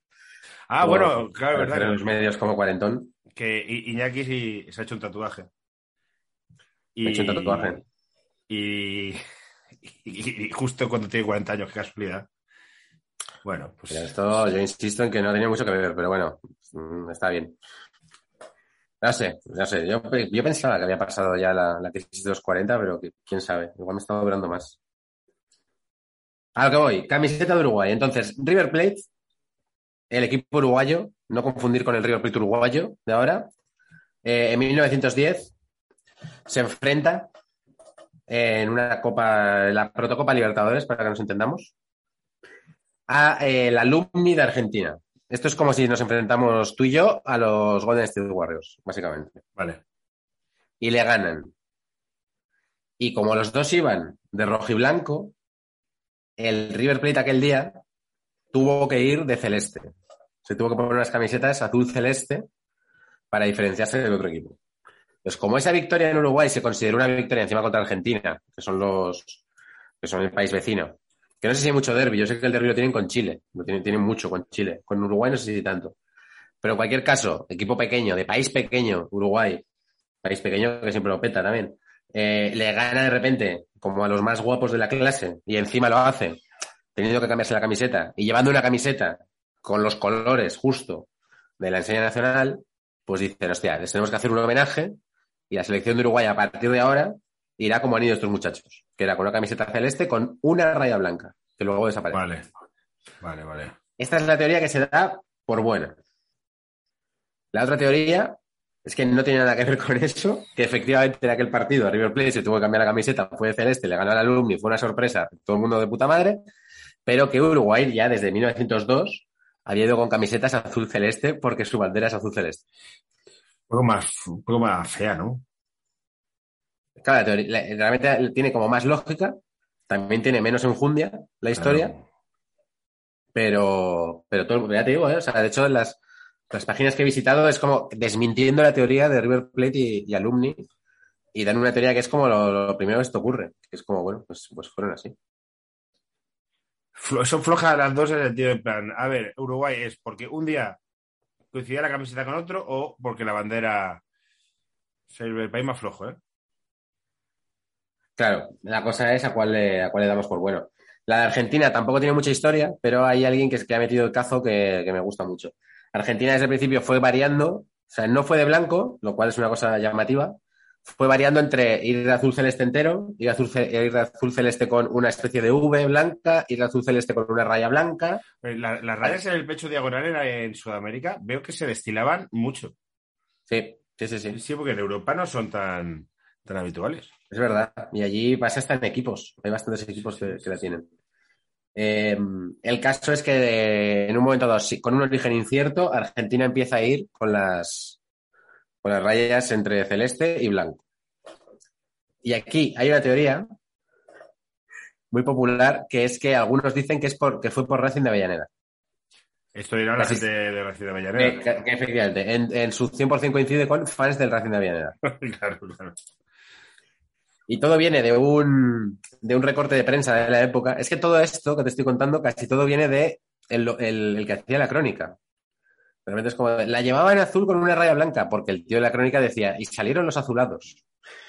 Ah,
Por
bueno, claro, verdad.
En los medios como cuarentón.
que Iñaki sí se ha hecho un tatuaje.
Me he hecho un tatuaje.
Y, [laughs] y- y justo cuando tiene 40 años, qué casualidad. Bueno, pues
Pero esto yo insisto en que no ha tenido mucho que ver, pero bueno, mm, está bien. No sé, no sé. Yo, yo pensaba que había pasado ya la, la crisis de los 40, pero quién sabe. Igual me estaba durando más. A lo que voy, camiseta de Uruguay. Entonces, River Plate, el equipo uruguayo, no confundir con el River Plate uruguayo de ahora, eh, en 1910 se enfrenta en una Copa, la Protocopa Libertadores, para que nos entendamos, a eh, el alumni de Argentina. Esto es como si nos enfrentamos tú y yo a los Golden State Warriors, básicamente.
vale.
Y le ganan. Y como los dos iban de rojo y blanco, el River Plate aquel día tuvo que ir de celeste. Se tuvo que poner unas camisetas azul celeste para diferenciarse del otro equipo. Pues como esa victoria en Uruguay se consideró una victoria encima contra Argentina, que son los que son el país vecino, que no sé si hay mucho derbi, yo sé que el derbi lo tienen con Chile, lo tienen, tienen mucho con Chile, con Uruguay no sé si tanto. Pero en cualquier caso, equipo pequeño, de país pequeño, Uruguay, país pequeño que siempre lo peta también, eh, le gana de repente como a los más guapos de la clase y encima lo hace teniendo que cambiarse la camiseta y llevando una camiseta con los colores justo de la enseña nacional, pues dicen, hostia, les tenemos que hacer un homenaje y la selección de Uruguay a partir de ahora irá como han ido estos muchachos, que era con una camiseta celeste con una raya blanca, que luego desaparece.
Vale. Vale, vale.
Esta es la teoría que se da por buena. La otra teoría es que no tiene nada que ver con eso, que efectivamente en aquel partido River Plate se tuvo que cambiar la camiseta, fue de celeste, le ganó al alumni, fue una sorpresa, todo el mundo de puta madre, pero que Uruguay ya desde 1902 había ido con camisetas azul celeste porque su bandera es azul celeste.
Un poco más, un poco más fea, ¿no?
Claro, la teoría- la- realmente tiene como más lógica, también tiene menos enjundia la historia,
Claro.
pero, pero todo, ya te digo, ¿eh? o sea, de hecho, las, las páginas que he visitado es como desmintiendo la teoría de River Plate y, y Alumni y dan una teoría que es como lo, lo primero que esto ocurre, que es como, bueno, pues, pues fueron así.
Son flojas las dos en el sentido de plan, a ver, Uruguay es porque un día coincidía la camiseta con otro o porque la bandera es el país más flojo, ¿eh?
Claro, la cosa es a cuál le, a cuál le damos por bueno. La de Argentina tampoco tiene mucha historia, pero hay alguien que, que ha metido el cazo que, que me gusta mucho. Argentina desde el principio fue variando, o sea, no fue de blanco, lo cual es una cosa llamativa. Fue variando entre ir de azul celeste entero, ir de azul, ce- ir de azul celeste con una especie de V blanca, ir de azul celeste con una raya blanca.
Eh, la- las rayas en el pecho diagonal en, en Sudamérica veo que se destilaban mucho.
Sí, sí, sí, sí.
Sí, porque en Europa no son tan, tan habituales.
Es verdad. Y allí pasa hasta en equipos. Hay bastantes equipos que, que la tienen. Eh, el caso es que de- en un momento dado, con un origen incierto, Argentina empieza a ir con las, con las rayas entre celeste y blanco. Y aquí hay una teoría muy popular que es que algunos dicen que es por, que fue por Racing de Avellaneda.
Esto dirá la gente de ciudad de Avellaneda.
que- que efectivamente, en, en su 100% coincide con fans del Racing de Avellaneda. [laughs]
claro, claro.
Y todo viene de un, de un recorte de prensa de la época. Es que todo esto que te estoy contando, casi todo viene de el, el- el que hacía la crónica. Realmente es como, la llevaba en azul con una raya blanca, porque el tío de la crónica decía, y salieron los azulados.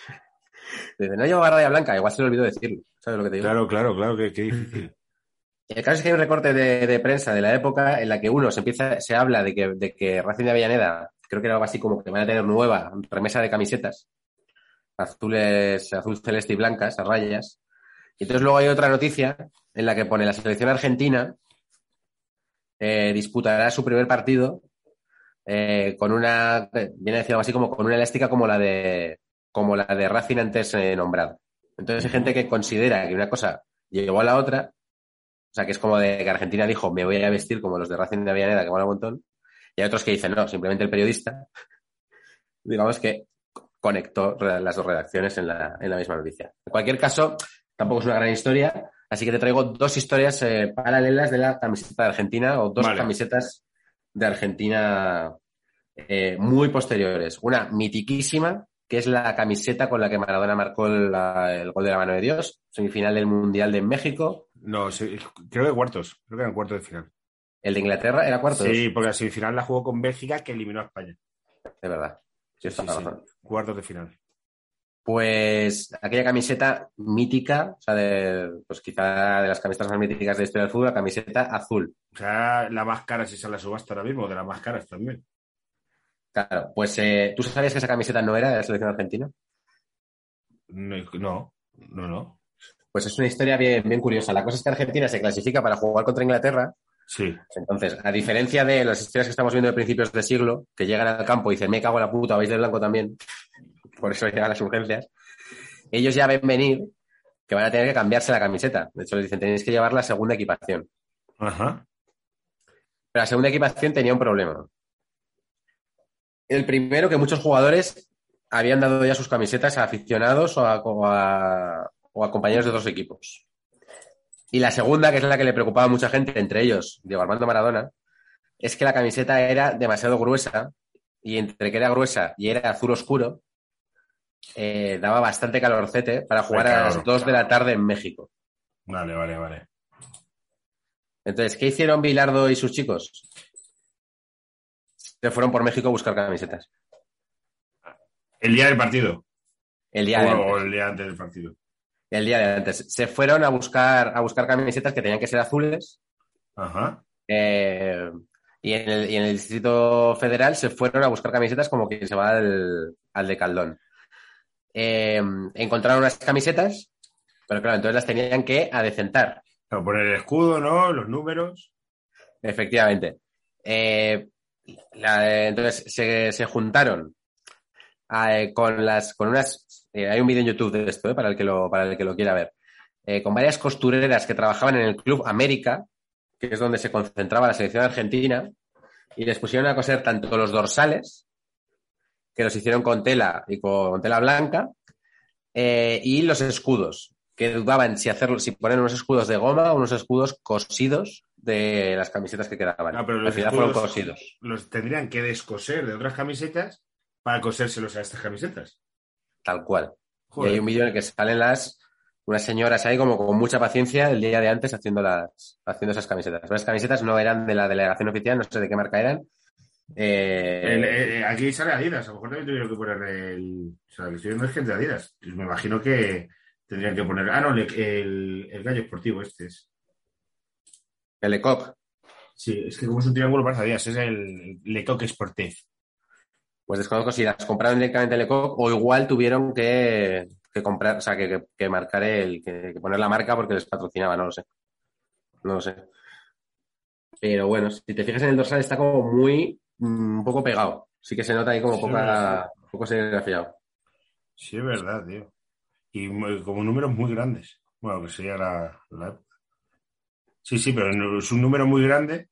[laughs] Dice, no llevaba raya blanca, igual se le olvidó decirlo. ¿Sabes lo que te digo?
Claro, claro, claro, qué, qué difícil. [laughs]
El caso es que hay un recorte de, de prensa de la época en la que uno se empieza, se habla de que, de que Racing de Avellaneda, creo que era algo así como que van a tener nueva remesa de camisetas, azules, azul celeste y blancas, a rayas. Y entonces luego hay otra noticia en la que pone la selección argentina eh, disputará su primer partido eh, con una, viene a decir algo así como con una elástica como la de, como la de Racing antes eh, nombrada. Entonces hay gente que considera que una cosa llevó a la otra. O sea, que es como de que Argentina dijo, me voy a vestir como los de Racing de Avellaneda, que mola un montón. Y hay otros que dicen, no, simplemente el periodista, [laughs] digamos que conectó las dos redacciones en la, en la misma noticia. En cualquier caso, tampoco es una gran historia, así que te traigo dos historias eh, paralelas de la camiseta de Argentina o dos
Vale.
camisetas de Argentina eh, muy posteriores. Una mitiquísima, que es la camiseta con la que Maradona marcó la- el gol de la mano de Dios, semifinal del Mundial de México.
No, sí, creo que cuartos. Creo que eran cuartos de final.
El de Inglaterra era cuartos.
Sí, porque la semifinal la jugó con Bélgica que eliminó a España.
De verdad. Sí,
Sí, sí.
razón.
Cuartos de final.
Pues aquella camiseta mítica, o sea, de, pues quizá de las camisetas más míticas de la historia del fútbol, la camiseta azul.
O sea, la más cara si sale la subasta ahora mismo, de las más caras también.
Claro, pues eh, ¿tú sabías que esa camiseta no era de la selección argentina?
No, no, no. no.
Pues es una historia bien, bien curiosa. La cosa es que Argentina se clasifica para jugar contra Inglaterra.
Sí.
Entonces, a diferencia de las historias que estamos viendo de principios de siglo, que llegan al campo y dicen, me cago en la puta, vais de blanco también, [laughs] por eso llegan las urgencias, ellos ya ven venir que van a tener que cambiarse la camiseta. De hecho, les dicen, tenéis que llevar la segunda equipación.
Ajá.
Pero la segunda equipación tenía un problema. El primero, que muchos jugadores habían dado ya sus camisetas a aficionados o a, o a- o a compañeros de otros equipos. Y la segunda, que es la que le preocupaba a mucha gente, entre ellos Diego Armando Maradona, es que la camiseta era demasiado gruesa y entre que era gruesa y era azul oscuro, eh, daba bastante calorcete para jugar a las
calor.
2 de la tarde en México.
Vale, vale, vale.
Entonces, ¿qué hicieron Bilardo y sus chicos? Se fueron por México a buscar camisetas.
El día del partido.
El día
o,
antes.
el día antes del partido.
El día de antes. Se fueron a buscar, a buscar camisetas que tenían que ser azules.
Ajá.
eh, y, en el, y en el Distrito Federal se fueron a buscar camisetas como quien se va al, al de Caldón. Eh, encontraron unas camisetas, pero claro, entonces las tenían que adecentar.
Claro, poner el escudo, ¿no? Los números.
Efectivamente. Eh, la- entonces se, se juntaron eh, con las con unas eh, hay un vídeo en YouTube de esto eh, para el que lo para el que lo quiera ver con varias costureras que trabajaban en el Club América que es donde se concentraba la selección argentina y les pusieron a coser tanto los dorsales que los hicieron con tela y con tela blanca eh, y los escudos que dudaban si hacerlo si poner unos escudos de goma o unos escudos cosidos de las camisetas que quedaban.
Ah, pero
Al
los
final fueron cosidos.
Los tendrían que descoser de otras camisetas para cosérselos a estas camisetas.
Tal cual.
Joder.
Y hay un vídeo en el que salen las unas señoras ahí como con mucha paciencia el día de antes haciendo las haciendo esas camisetas. Las camisetas no eran de la delegación oficial, no sé de qué marca eran. Eh,
El- eh, aquí sale Adidas, a lo mejor también tuvieron que poner el. O sea, que estoy viendo es gente de Adidas. Pues me imagino que tendrían que poner. Ah, no, el, el, el gallo esportivo este es.
el Lecoq.
Sí, es que como es un triángulo parece Adidas, es el Lecoq Sportif.
Pues desconozco si las compraron directamente en Lecoq o igual tuvieron que, que comprar, o sea, que, que- que marcar el, que, poner la marca porque les patrocinaba, no lo sé. No lo sé. Pero bueno, si te fijas en el dorsal está como muy, mm, un poco pegado. Sí que se nota ahí como
Sí,
poca, poco serigrafiado.
Sí, es verdad, tío. Y como números muy grandes. Bueno, que sería la. Sí, sí, pero es un número muy grande.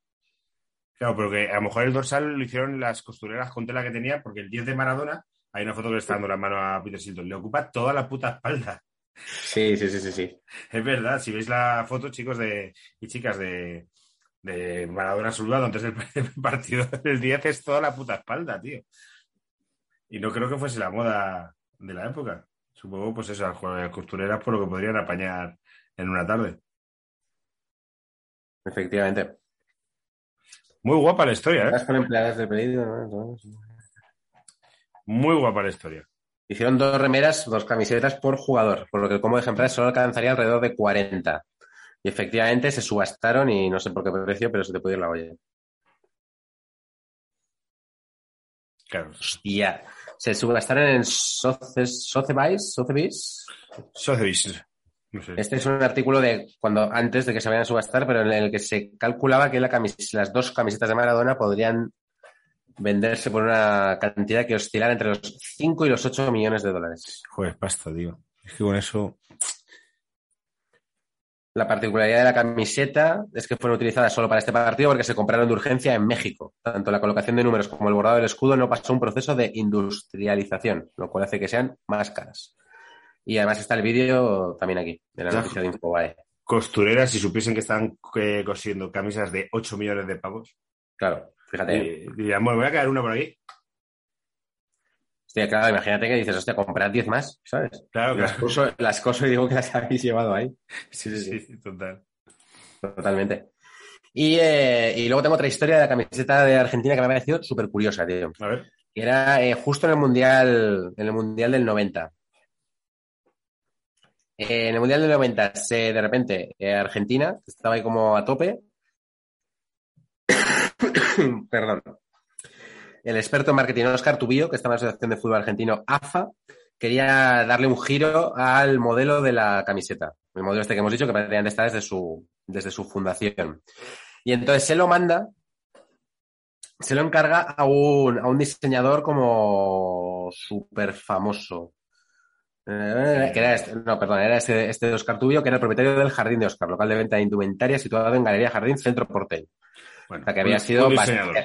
Claro, pero que a lo mejor el dorsal lo hicieron las costureras con tela que tenía, porque el 10 de Maradona, hay una foto que le está dando la mano a Peter Silton, le ocupa toda la puta espalda.
Sí, sí, sí, sí, sí.
Es verdad, si veis la foto, chicos de, y chicas de, de Maradona saludando antes del [laughs] partido del 10, es toda la puta espalda, tío. Y no creo que fuese la moda de la época. Supongo, pues eso, las costureras por lo que podrían apañar en una tarde.
Efectivamente.
Muy guapa la historia, ¿eh?
Vas con empleadas de pedido, ¿no?
Muy guapa la historia.
Hicieron dos remeras, dos camisetas por jugador, por lo que el combo de ejemplares solo alcanzaría alrededor de 40. Y efectivamente se subastaron y no sé por qué precio, pero se te puede ir la olla.
Claro.
Hostia. Se subastaron en Sotheby's, Sotheby's.
Sotheby's.
Este es un artículo de cuando antes de que se vayan a subastar, pero en el que se calculaba que la camis- las dos camisetas de Maradona podrían venderse por una cantidad que oscilara entre los 5 y los 8 millones de dólares.
Joder, pasta, tío. Es que con eso.
La particularidad de la camiseta es que fueron utilizadas solo para este partido porque se compraron de urgencia en México. Tanto la colocación de números como el bordado del escudo no pasó un proceso de industrialización, lo cual hace que sean más caras. Y además está el vídeo también aquí, de la noticia de Infobae.
Costureras, si supiesen que están eh, cosiendo camisas de 8 millones de pavos,
Claro, fíjate.
dirían, bueno, voy a caer una por aquí.
Hostia, claro, imagínate que dices, hostia, comprad 10 más, ¿sabes?
Claro,
Las
claro.
coso, las coso y digo que las [laughs] habéis llevado ahí.
Sí, sí, sí, total.
Totalmente. Y, eh, y luego tengo otra historia de la camiseta de Argentina que me ha parecido súper curiosa, tío.
A ver.
Que era eh, justo en el Mundial, en el Mundial del 90. Eh, en el Mundial del 90, se, de repente, eh, Argentina, estaba ahí como a tope. [coughs] Perdón. El experto en marketing Oscar Tubillo, que está en la Asociación de Fútbol Argentino AFA, quería darle un giro al modelo de la camiseta. El modelo este que hemos dicho que prácticamente está desde su, desde su fundación. Y entonces se lo manda, se lo encarga a un, a un diseñador como súper famoso. Eh, que era este, no, perdón, era este, este de Oscar Tubio, que era el propietario del Jardín de Oscar, local de venta de indumentaria situado en Galería Jardín, Centro Porteño.
Bueno,
O sea, que había
un-
sido
un diseñador.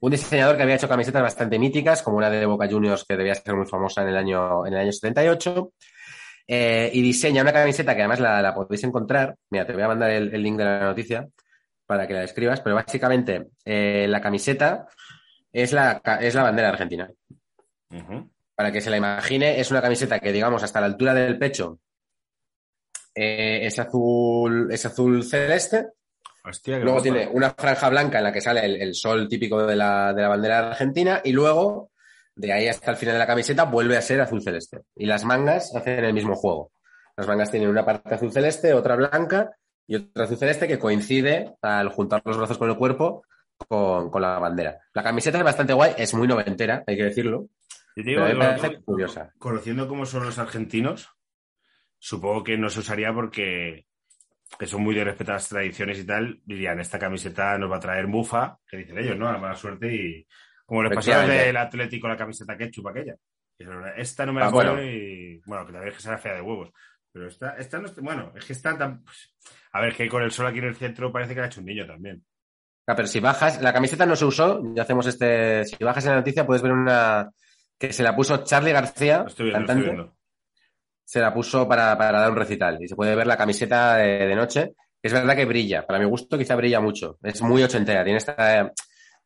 un diseñador que había hecho camisetas bastante míticas, como una de Boca Juniors que debía ser muy famosa en el año, en el año 78. Eh, y diseña una camiseta que además la, la podéis encontrar. Mira, te voy a mandar el, el link de la noticia para que la escribas, pero básicamente eh, la camiseta es la, es la bandera argentina.
Ujú.
Para que se la imagine, es una camiseta que, digamos, hasta la altura del pecho eh, es azul, es azul celeste.
Hostia,
Luego tiene una franja blanca en la que sale el, el sol típico de la, de la bandera argentina y luego, de ahí hasta el final de la camiseta, vuelve a ser azul celeste. Y las mangas hacen el mismo juego. Las mangas tienen una parte azul celeste, otra blanca y otra azul celeste que coincide al juntar los brazos con el cuerpo con, con la bandera. La camiseta es bastante guay, es muy noventera, hay que decirlo.
Yo digo,
curiosa.
conociendo cómo son los argentinos, supongo que no se usaría porque que son muy de respetar las tradiciones y tal, dirían, esta camiseta nos va a traer mufa, que dicen ellos, ¿no? A la mala suerte y como les
Efectivamente.
del Atlético la camiseta ketchup aquella. Esta no me la
Ah, bueno.
y bueno, que también es que será fea de huevos. Pero esta, esta no está, bueno, es que está tan... pues, a ver, que con el sol aquí en el centro parece que la ha hecho un niño también.
Ah, pero si bajas, la camiseta no se usó, ya hacemos este, si bajas en la noticia puedes ver una que se la puso Charlie García,
estoy estoy
cantante,
viendo.
se la puso para, para dar un recital y se puede ver la camiseta de, de noche. Es verdad que brilla, para mi gusto quizá brilla mucho, es muy ochentera, tiene esta,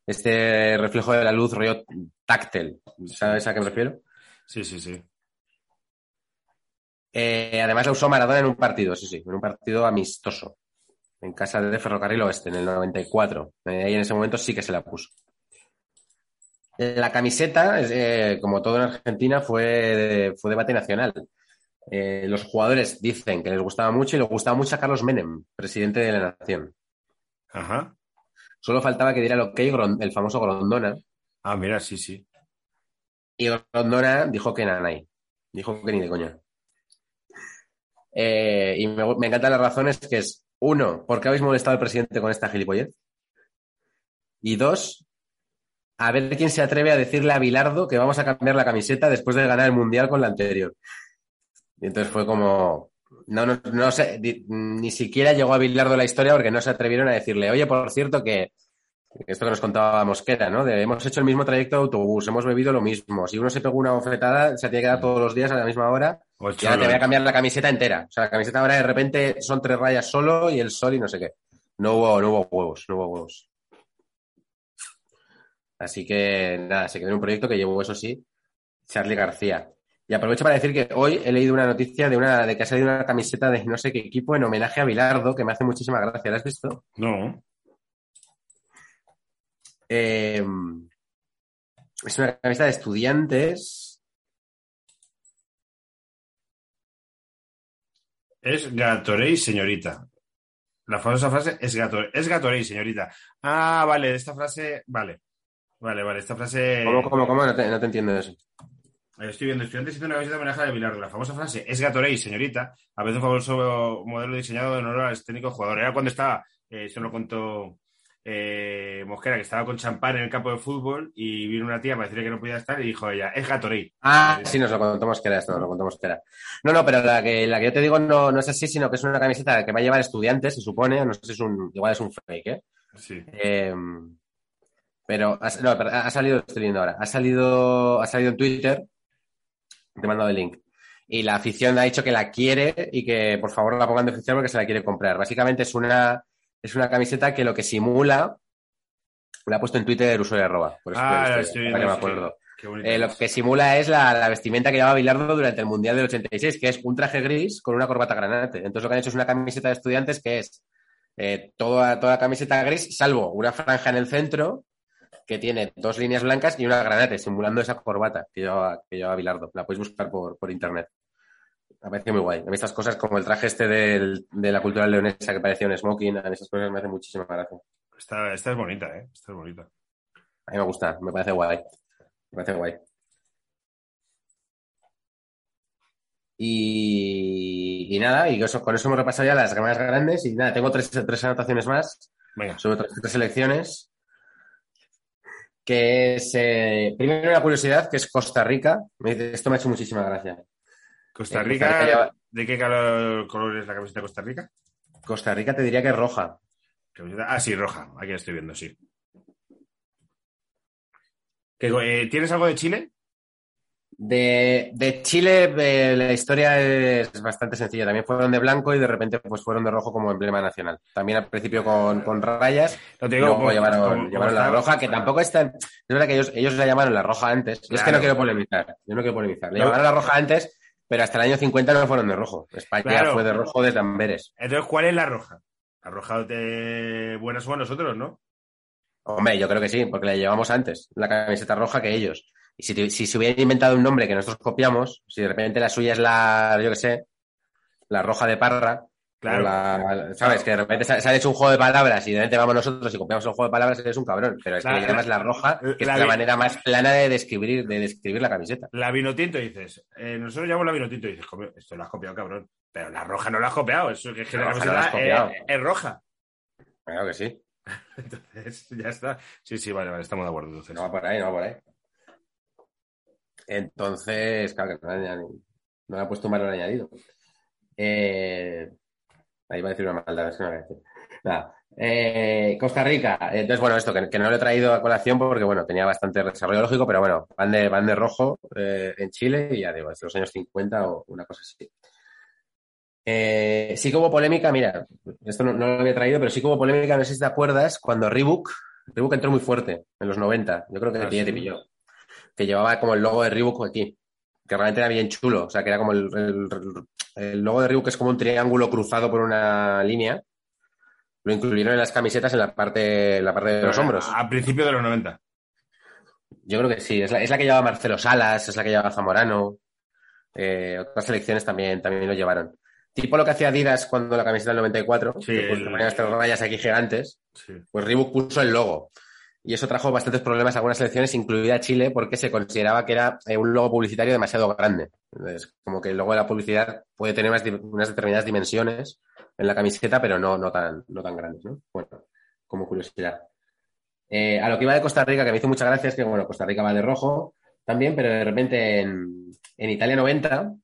este reflejo de la luz rollo táctil, ¿sabes a qué me refiero?
Sí, sí, sí.
Eh, además la usó Maradona en un partido, sí, sí, en un partido amistoso, en casa de Ferrocarril Oeste, en el 94. Eh, ahí en ese momento sí que se la puso. La camiseta, eh, como todo en Argentina, fue, fue debate nacional. Eh, los jugadores dicen que les gustaba mucho y les gustaba mucho a Carlos Menem, presidente de la nación.
Ajá.
Solo faltaba que diera el ok el famoso Grondona.
Ah, mira, sí, sí.
Y Grondona dijo que nanay. Dijo que ni de coña. Eh, y me, me encantan las razones que es, uno, ¿por qué habéis molestado al presidente con esta gilipollez? Y dos, a ver quién se atreve a decirle a Bilardo que vamos a cambiar la camiseta después de ganar el Mundial con la anterior. Y entonces fue como, no, no, no sé, ni siquiera llegó a Bilardo la historia porque no se atrevieron a decirle, oye, por cierto, que esto que nos contaba Mosquera, ¿no? De, hemos hecho el mismo trayecto de autobús, hemos bebido lo mismo. Si uno se pegó una bofetada, se tiene que dar todos los días a la misma hora.
O
Y ahora te voy a cambiar la camiseta entera. O sea, la camiseta ahora de repente son tres rayas solo y el sol y no sé qué. No hubo, no hubo huevos, no hubo huevos. Así que nada, se quedó en un proyecto que llevó, eso sí, Charlie García. Y aprovecho para decir que hoy he leído una noticia de una de que ha salido una camiseta de no sé qué equipo en homenaje a Bilardo, que me hace muchísima gracia. ¿La has visto?
No.
Eh, es una camiseta de estudiantes.
Es Gatorade, señorita. La famosa frase es Gatorade. Es Gatorade, señorita. Ah, vale, esta frase. Vale. Vale, vale, esta frase.
¿Cómo, cómo, cómo? No te, no te entiendo eso.
Estoy viendo estudiantes haciendo una camiseta de homenaje de Bilardo. La famosa frase es Gatorade, señorita. A veces un famoso modelo diseñado en honor al técnico jugador. Era cuando estaba, eh, eso lo contó eh, Mosquera, que estaba con champán en el campo de fútbol y vino una tía para decirle que no podía estar y dijo ella, es Gatorade.
Ah, sí, nos lo contamos que era esto, nos lo contamos que era. No, no, pero la que, la que yo te digo no, no es así, sino que es una camiseta que va a llevar estudiantes, se supone, no sé si es un, igual es un fake, ¿eh?
Sí.
Eh, pero, ha, no, ha salido, estoy viendo ahora, ha salido, ha salido en Twitter, te he mandado el link, y la afición ha dicho que la quiere y que por favor la pongan de oficial porque se la quiere comprar. Básicamente es una, es una camiseta que lo que simula, la ha puesto en Twitter usuario arroba, por eso
Ah,
estoy-
la estoy
para
viendo,
que me acuerdo. Eh, lo que simula es la, la vestimenta que llevaba Bilardo durante el Mundial del 86, que es un traje gris con una corbata granate. Entonces lo que han hecho es una camiseta de estudiantes que es eh, toda, toda camiseta gris, salvo una franja en el centro que tiene dos líneas blancas y una granate, simulando esa corbata que llevaba, que llevaba Bilardo. La podéis buscar por, por internet. Me parece muy guay. A mí estas cosas, como el traje este del- de la cultura leonesa que parecía un smoking, a mí esas cosas me hacen muchísima gracia.
Esta, esta es bonita, ¿eh? Esta es bonita.
A mí me gusta, me parece guay. Me parece guay. Y, y nada, y eso, con eso hemos repasado ya las más grandes. Y nada, tengo tres, tres anotaciones más
Venga.
sobre otras tres selecciones. Que es, eh, primero una curiosidad, que es Costa Rica. Me dice, Esto me ha hecho muchísima gracia.
Costa
Eh,
Rica,
Costa Rica lleva-
¿de qué color, color es la camiseta de Costa Rica?
Costa Rica te diría que es roja.
Ah, sí, roja. Aquí la estoy viendo, sí. ¿Que, eh, ¿Tienes algo de Chile?
De, de Chile eh, la historia es bastante sencilla. También fueron de blanco y de repente pues fueron de rojo como emblema nacional. También al principio con, con rayas
No te
y
digo,
luego llevaron, la
está-
roja, que tampoco es tan... Es verdad que ellos, ellos la llamaron la roja antes. Es que no quiero polemizar. Yo no quiero polemizar. Le
No.
llamaron la roja antes, pero hasta el año 50 no fueron de rojo. España
Claro.
fue de rojo desde Amberes.
Entonces, ¿cuál es la roja? La roja de buenas somos nosotros, ¿no?
Hombre, yo creo que sí, porque la llevamos antes, la camiseta roja que ellos. Y si, te- si se hubieran inventado un nombre que nosotros copiamos, si de repente la suya es la, yo qué sé, la roja de parra,
Claro.
la- ¿sabes? Que de repente se, se ha hecho un juego de palabras y de repente vamos nosotros y copiamos el juego de palabras, eres un cabrón. Pero es
Claro.
que le llamas la roja, que
La
es la manera más plana de describir, de describir la camiseta.
La vino tinto dices. eh, nosotros llamamos la vino tinto y dices, "Coño, esto lo has copiado, cabrón. Pero la roja no la has copiado. Eso es que
La
la
roja no la has
camiseta
copiado.
es, es roja.
Claro que sí. [laughs]
Entonces, ya está. Sí, sí, vale, vale, estamos de acuerdo. Entonces.
No va por ahí, no va por ahí. Entonces, claro que no, le ha puesto un valor añadido. Eh, ahí va a decir una maldad, es que no voy a decir. Nada. Eh, Costa Rica. Entonces, bueno, esto que, que no lo he traído a colación porque, bueno, tenía bastante desarrollo lógico, pero bueno, van de, van de rojo eh, en Chile y ya digo, desde los años 50 o una cosa así. Eh, sí que hubo polémica, mira, esto no, no lo había traído, pero sí que hubo polémica, no sé si te acuerdas, cuando Reebok, Reebok entró muy fuerte en los 90, yo creo que
Ah,
pillé, te pilló, que llevaba como el logo de Reebok aquí, que realmente era bien chulo, o sea, que era como el, el- el logo de Reebok es como un triángulo cruzado por una línea, lo incluyeron en las camisetas en la parte, en la parte de los hombros.
A, principios de los 90.
Yo creo que sí, es la, es la que llevaba Marcelo Salas, es la que llevaba Zamorano. Eh, otras selecciones también, también lo llevaron. Tipo lo que hacía Adidas cuando la camiseta del 94,
Sí,
que pues,
el-
te ponían estas rayas aquí gigantes,
Sí.
pues Reebok puso el logo. Y eso trajo bastantes problemas a algunas selecciones, incluida Chile, porque se consideraba que era eh, un logo publicitario demasiado grande. Entonces, como que el logo de la publicidad puede tener unas determinadas dimensiones en la camiseta, pero no, no, tan, no tan grandes, ¿no? Bueno, como curiosidad. Eh, a lo que iba de Costa Rica, que me hizo muchas gracias, que bueno, Costa Rica va de rojo también, pero de repente en, en Italia 90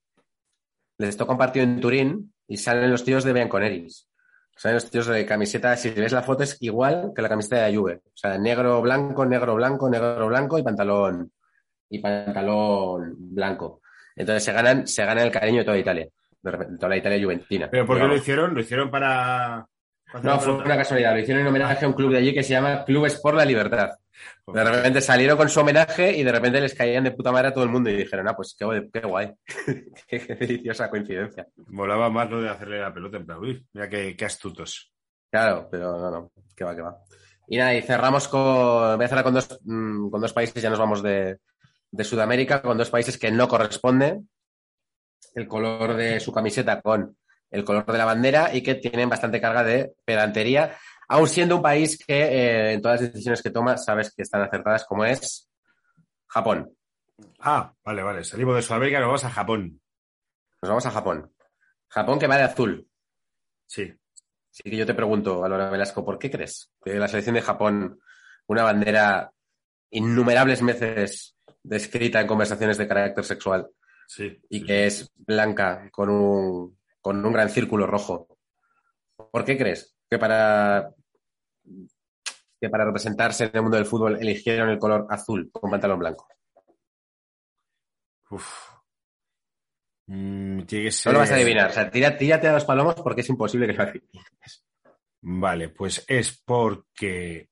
les toca un partido en Turín y salen los tíos de Bianconeris. Salen los tíos de camiseta, si ves la foto es igual que la camiseta de la Juve. O sea, negro, blanco, negro, blanco, negro, blanco y pantalón y pantalón blanco. Entonces se ganan, se ganan el cariño de toda Italia, de repente, toda la Italia juventina.
¿Pero por qué lo hicieron? ¿Lo hicieron para...?
No, fue una casualidad. Lo hicieron en homenaje a un club de allí que se llama Clubes por la Libertad. De repente salieron con su homenaje y de repente les caían de puta madre a todo el mundo y dijeron, ah, pues qué, guay- qué guay. [laughs] qué, qué deliciosa coincidencia.
Molaba más lo de hacerle la pelota en plan, uy, mira qué, qué astutos.
Claro, pero no, no, que va, que va. Y nada, y cerramos con, voy a cerrar con dos, mm, con dos países, ya nos vamos de, de Sudamérica, con dos países que no corresponden el color de su camiseta con el color de la bandera y que tienen bastante carga de pedantería, aun siendo un país que eh, en todas las decisiones que toma sabes que están acertadas, como es Japón.
Ah, vale, vale. Salimos de Sudamérica y nos vamos a Japón.
Nos vamos a Japón. Japón que va de azul.
Sí.
Así que yo te pregunto, Alora Velasco, ¿por qué crees que la selección de Japón, una bandera innumerables veces descrita en conversaciones de carácter sexual
Sí.
y
sí,
que es blanca con un, con un gran círculo rojo, ¿por qué crees que para, que para representarse en el mundo del fútbol eligieron el color azul con pantalón blanco?
Uf. Mm, tiene que
No lo vas a adivinar. O sea, tira- tírate a los palomos porque es imposible que lo adivines.
Vale, pues es porque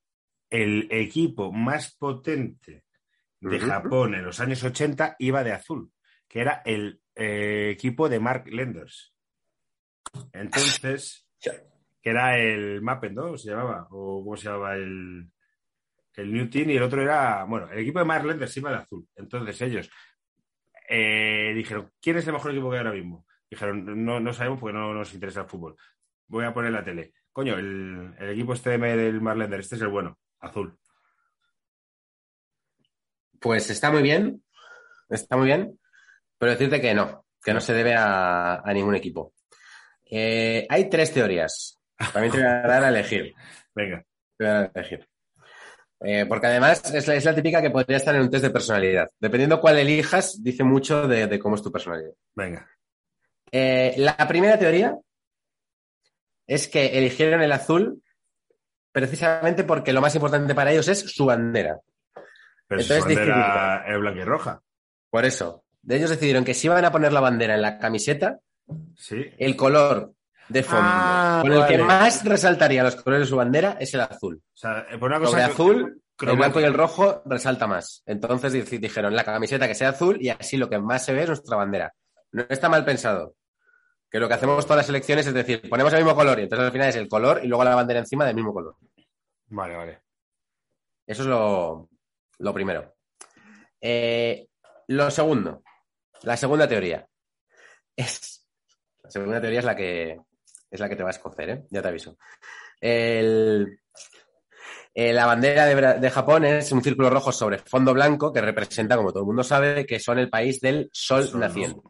el equipo más potente de. Japón en los años 80 iba de azul, que era el eh, equipo de Mark Lenders. Entonces, que era el Mappen, ¿no? ¿Se llamaba? ¿O cómo se llamaba el, el New Team? Y el otro era, bueno, el equipo de Mark Lenders iba de azul. Entonces ellos eh, dijeron, ¿quién es el mejor equipo que hay ahora mismo? Dijeron, no, no sabemos porque no nos interesa el fútbol. Voy a poner la tele. Coño, el, el equipo este de- del Marlender, este es el bueno, azul.
Pues está muy bien, está muy bien, pero decirte que no, que no se debe a, a ningún equipo. Eh, hay tres teorías. También te voy a dar a elegir.
Venga,
Te voy a dar a elegir. Eh, porque además es la, es la típica que podría estar en un test de personalidad. Dependiendo cuál elijas, dice mucho de, de cómo es tu personalidad.
venga.
Eh, la primera teoría es que eligieron el azul precisamente porque lo más importante para ellos es su bandera.
Pero
Entonces
su bandera es blanca y roja.
Por eso, de ellos decidieron que si iban a poner la bandera en la camiseta,
Sí.
el color de fondo
Ah,
con el que más resaltaría los colores de su bandera es el azul.
O sea, eh, por una cosa
Sobre
que-
azul, el blanco y el rojo resalta más. Entonces dijeron la camiseta que sea azul y así lo que más se ve es nuestra bandera. No está mal pensado. Que lo que hacemos todas las elecciones es decir, ponemos el mismo color y entonces al final es el color y luego la bandera encima del mismo color.
Vale, vale.
Eso es lo, lo primero. Eh, lo segundo, la segunda teoría. Es, la segunda teoría es la que es la que te va a escocer, ¿eh? Ya te aviso. El- eh, la bandera de, de Japón es un círculo rojo sobre fondo blanco que representa, como todo el mundo sabe, que son el país del sol,
Sol,
naciente.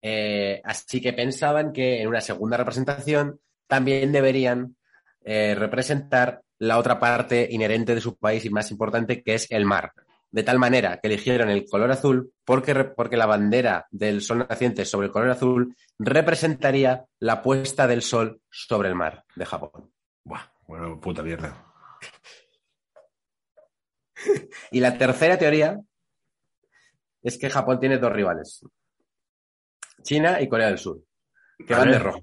Eh, así que pensaban que en una segunda representación también deberían eh, representar la otra parte inherente de su país y más importante, que es el mar. De tal manera que eligieron el color azul porque, porque la bandera del sol naciente sobre el color azul representaría la puesta del sol sobre el mar de Japón.
Buah, bueno, puta mierda. [laughs]
Y la tercera teoría es que Japón tiene dos rivales, China y Corea del Sur, que van de rojo.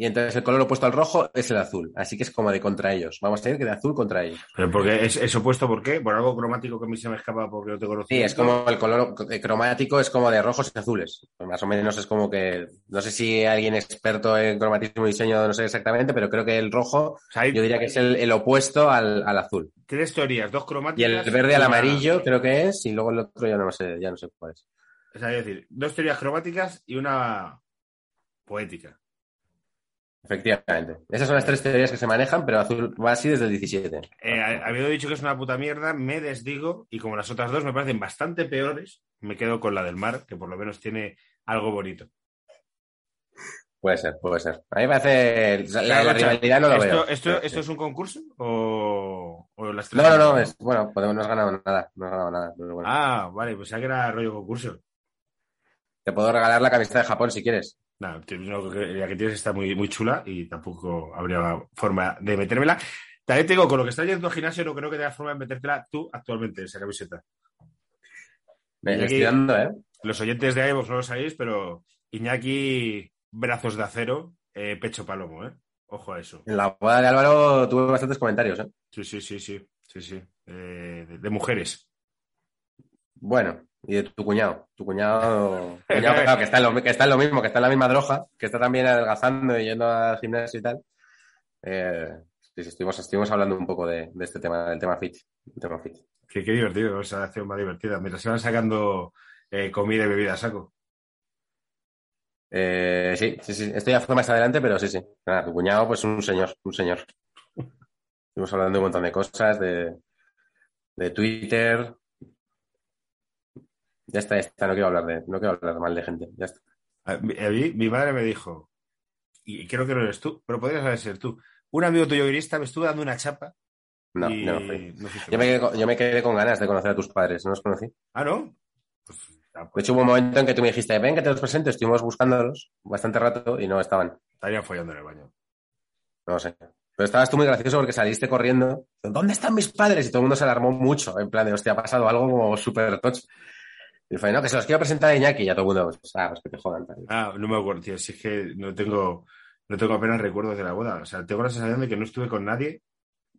Y entonces el color opuesto al rojo es el azul, así que es como de contra ellos. Vamos a ir que de azul contra ellos.
Pero porque es, es opuesto, ¿por qué? Por algo cromático que a mí se me escapa porque no te conozco.
Sí, es como el color cromático es como de rojos y azules. Más o menos es como que, no sé si alguien experto en cromatismo y diseño, no sé exactamente, pero creo que el rojo
O sea, hay
yo diría que es el, el opuesto al, al azul.
tres teorías, dos
Y
cromáticas.
el verde al amarillo creo que es, y luego el otro ya no sé, ya no sé cuál es.
O sea, es decir, dos teorías cromáticas y una poética.
Efectivamente. Esas son las tres teorías que se manejan, pero azul va así desde el 17.
Eh, habiendo dicho que es una puta mierda, me desdigo y como las otras dos me parecen bastante peores, me quedo con la del mar, que por lo menos tiene algo bonito.
Puede ser, puede ser. A mí me parece. la, la rivalidad no lo
¿Esto,
veo.
esto, esto es un concurso o, o las tres?
No, no, no. Es, bueno, podemos, no has ganado nada. No has ganado nada. pero bueno.
Ah, vale, pues ya que era rollo concurso.
Te puedo regalar la camiseta de Japón si quieres.
Que- la que tienes está muy, muy chula y tampoco habría forma de metérmela. También te digo, con lo que estás yendo al gimnasio, no creo que tengas forma de metértela tú actualmente, esa camiseta.
Me estoy dando, ¿eh?
Los oyentes de iVoox no lo sabéis, pero Iñaki, brazos de acero, eh, pecho palomo, ¿eh? Ojo a eso.
En la boda de Álvaro tuve bastantes comentarios, ¿eh?
Sí, sí, sí, sí, sí, sí. Eh, de, de mujeres.
Bueno, y de tu cuñado. Tu cuñado, [laughs] cuñado, claro, que, está en lo, que está en lo mismo, que está en la misma droga, que está también adelgazando y yendo al gimnasio y tal. Eh, estuvimos, estuvimos hablando un poco de, de este tema, del tema fit. del tema fit.
Qué, qué divertido, esa acción más divertida. Mientras se van sacando eh, comida y bebida a saco.
Eh, sí, sí, sí. Esto ya fue más adelante, pero sí, sí. Nada, tu cuñado, pues un señor, un señor. [laughs] Estuvimos hablando de un montón de cosas, de, de Twitter. Ya está, ya está, no quiero hablar de, no quiero hablar mal de gente, ya está.
A mí, mi madre me dijo, y creo que no eres tú, pero podrías haber ser tú. Un amigo tuyo guionista me estuvo dando una chapa.
No,
y
no fui.
no fuiste
Yo me, quedé, con- yo me quedé con ganas de conocer a tus padres, no los conocí.
Ah, ¿no? Pues, ah,
De
pues,
hecho, hubo un momento en que tú me dijiste, ven que te los presento, estuvimos buscándolos bastante rato y no estaban.
estaría follando en el baño.
No lo sé. Pero estabas tú muy gracioso porque saliste corriendo. ¿Dónde están mis padres? Y todo el mundo se alarmó mucho. En plan de, hostia, ha pasado algo como súper tocho. Y fue, no, que se los quiero presentar a Iñaki. Y ya todo el mundo, pues, ah, pues que te jodan. tal.
Ah, no me acuerdo, tío. Si es que no tengo, no tengo apenas recuerdos de la boda. O sea, tengo la sensación de que no estuve con nadie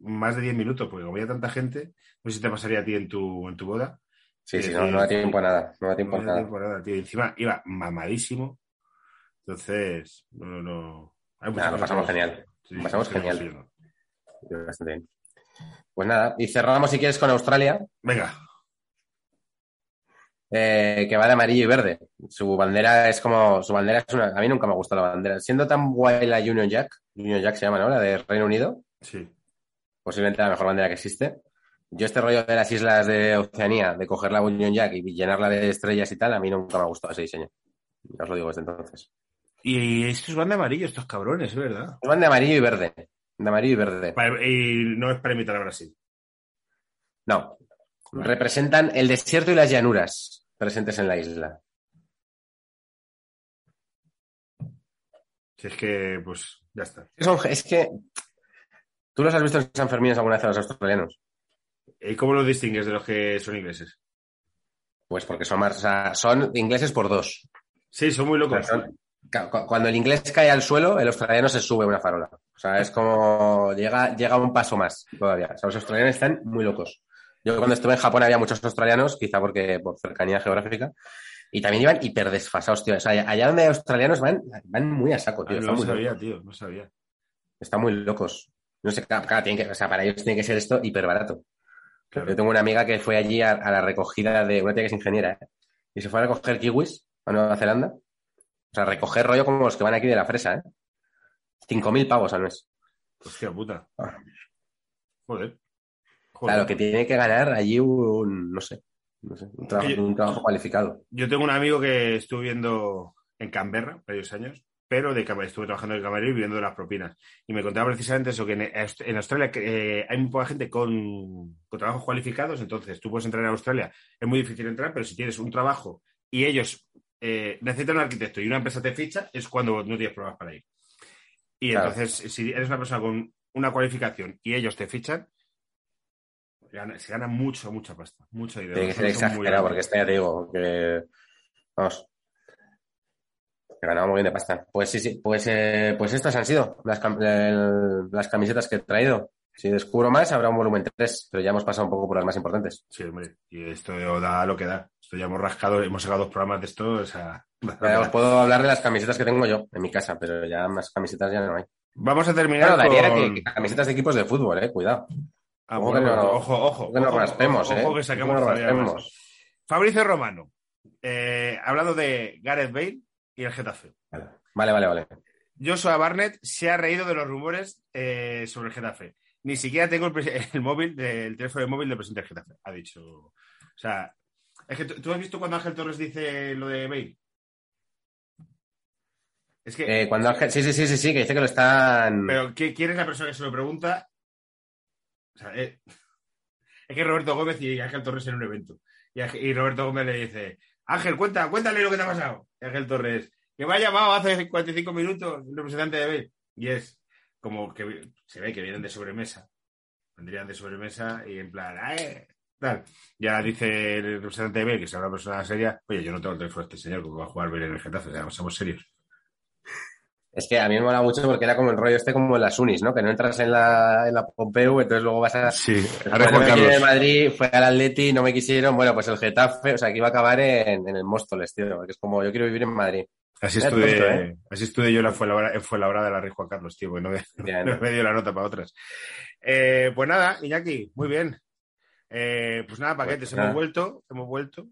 más de 10 minutos, porque como había tanta gente, no sé si te pasaría a ti en tu, en tu boda.
Sí, sí,
Sí,
no, no da tiempo a nada. No da tiempo a
No
nada.
había tiempo nada, tío. Y Encima iba mamadísimo. Entonces, no, no. Hay muchas
Nada, lo pasamos genial.
Sí,
Lo pasamos genial. Bastante bien. Pues nada, y cerramos si quieres con Australia,
Venga,
eh, que va de amarillo y verde. Su bandera es como, su bandera es una, a mí nunca me ha gustado la bandera. Siendo tan guay la Union Jack, Union Jack se llama, ¿no? La de Reino Unido,
sí.
posiblemente la mejor bandera que existe. Yo este rollo de las islas de Oceanía, de coger la Union Jack y llenarla de estrellas y tal, a mí nunca me ha gustado ese diseño. Ya os lo digo desde entonces.
Y estos van de amarillo, estos cabrones, es verdad.
Van de amarillo y verde. De amarillo y verde.
Para- y no es para imitar a Brasil.
No. Representan el desierto y las llanuras presentes en la isla.
Si es que, pues, ya está.
Es que. ¿Tú los has visto en San Fermín alguna vez a los australianos?
¿Y cómo los distingues de los que son ingleses?
Pues porque son más. o sea, son ingleses por dos.
Sí, son muy
O sea,
locos.
son- cuando el inglés cae al suelo, el australiano se sube una farola. O sea, es como. Llega, llega un paso más todavía. O sea, los australianos están muy locos. Yo cuando estuve en Japón había muchos australianos, quizá porque por cercanía geográfica. Y también iban hiper desfasados, tío. O sea, allá donde hay australianos van, van muy a saco,
Ah,
tío.
no lo
muy
sabía,
locos.
tío, no sabía.
están muy locos. No sé, claro, claro, tienen que, o sea, para ellos tiene que ser esto hiper barato.
Claro.
Yo tengo una amiga que fue allí a, a la recogida de una tía que es ingeniera, ¿eh? Y se fue a recoger kiwis a Nueva Zelanda. O sea, recoger rollo como los que van aquí de la fresa, ¿eh? 5.000 pavos al mes.
Hostia puta.
Ah.
Joder. Joder.
Claro, que tiene que ganar allí un, no sé, no sé, un trabajo, un trabajo cualificado.
Yo tengo un amigo que estuve viendo en Canberra varios años, pero de estuve trabajando en camarero y viendo las propinas. Y me contaba precisamente eso, que en, Aust- en Australia eh, hay muy poca gente con, con trabajos cualificados, entonces tú puedes entrar en Australia, es muy difícil entrar, pero si tienes un trabajo y ellos eh, necesitan un arquitecto y una empresa te ficha, es cuando no tienes problemas para ir. Y
Claro.
entonces, si eres una persona con una cualificación y ellos te fichan, gana- se gana mucho, mucha pasta. Mucha idea.
Tiene que ser exagerado, porque este ya te digo, que, vamos, que ganaba muy bien de pasta. Pues sí, sí, pues, eh, pues estas han sido las, cam- el- las camisetas que he traído. Si descubro más, habrá un volumen 3, pero ya hemos pasado un poco por las más importantes.
Sí, hombre, y esto da lo que da. Esto ya hemos rascado, hemos sacado dos programas de esto, o sea, [laughs]
os puedo hablar de las camisetas que tengo yo en mi casa, pero ya más camisetas ya no hay.
Vamos a terminar
Claro, daría
con...
que, que camisetas de equipos de fútbol, eh, cuidado.
Ah,
Ojo
bueno,
que no-
ojo,
que nos raspemos,
ojo,
eh.
ojo que sacamos
raspemos.
Fabricio Romano, eh, hablando de Gareth Bale y el Getafe.
Vale, vale, vale.
Joshua Barnett se ha reído de los rumores eh, sobre el Getafe. Ni siquiera tengo el, [laughs] móvil, el teléfono de móvil del presidente del Getafe. Ha dicho. O sea, es que tú has visto cuando Ángel Torres dice lo de Bale. Es que.
Eh, cuando Ángel, sí, sí, sí, sí, sí, que dice que lo están.
Pero ¿qui- ¿quién es la persona que se lo pregunta? Eh, es que Roberto Gómez y Ángel Torres en un evento. Y, Roberto Gómez le dice, Ángel, cuenta, cuéntale lo que te ha pasado. Y Ángel Torres, que me ha llamado hace 45 minutos el representante de Bale. Y es como que se ve que vienen de sobremesa. Vendrían de sobremesa y en plan, ¡eh! Tal. Ya dice el representante de Bale, que será una persona seria, oye, yo no tengo el teléfono de este señor, porque va a jugar Bale en el Getafe, o sea, somos serios.
Es que a mí me mola mucho porque era como el rollo este como en las unis, ¿no? Que no entras en la, en la Pompeu, entonces luego vas a...
Sí,
Ahora no me en Madrid, fue al Atleti, no me quisieron, bueno, pues el Getafe, o sea, que iba a acabar en, en el Móstoles, tío, es como yo quiero vivir en Madrid.
Así estuve,
tonto, ¿eh?
así estuve yo en la Fuenlabrada, en Fuenlabrada de la Rey Juan Carlos, tío, porque no me, [laughs] no dio la nota para otras. Eh, pues nada, Iñaki, muy bien. Eh, pues nada, paquetes,
Pues
hemos vuelto, hemos vuelto.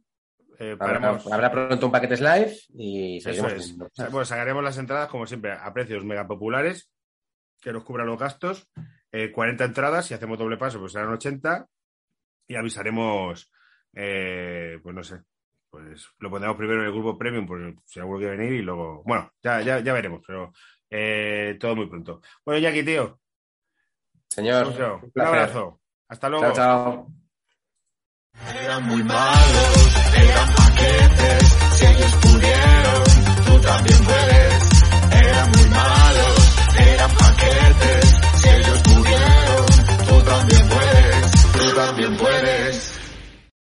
Eh,
Habrá, pronto un paquetes live y seguiremos.
es.
viendo.
O sea, Bueno, sacaremos las entradas, como siempre, a precios mega populares, que nos cubran los gastos. Eh, 40 entradas, si hacemos doble paso, pues serán 80. Y avisaremos, eh, pues no sé, pues lo pondremos primero en el grupo premium, pues si alguno quiere venir, y luego, bueno, ya, ya, ya veremos, pero Eh, todo muy pronto. Bueno, Jackie, tío.
Señor, un
un abrazo. Hasta luego.
Chao, chao.
Eran muy malos, eran paquetes, si ellos pudieron, tú también puedes. Eran muy malos, eran paquetes, si ellos pudieron, tú también puedes, tú también puedes.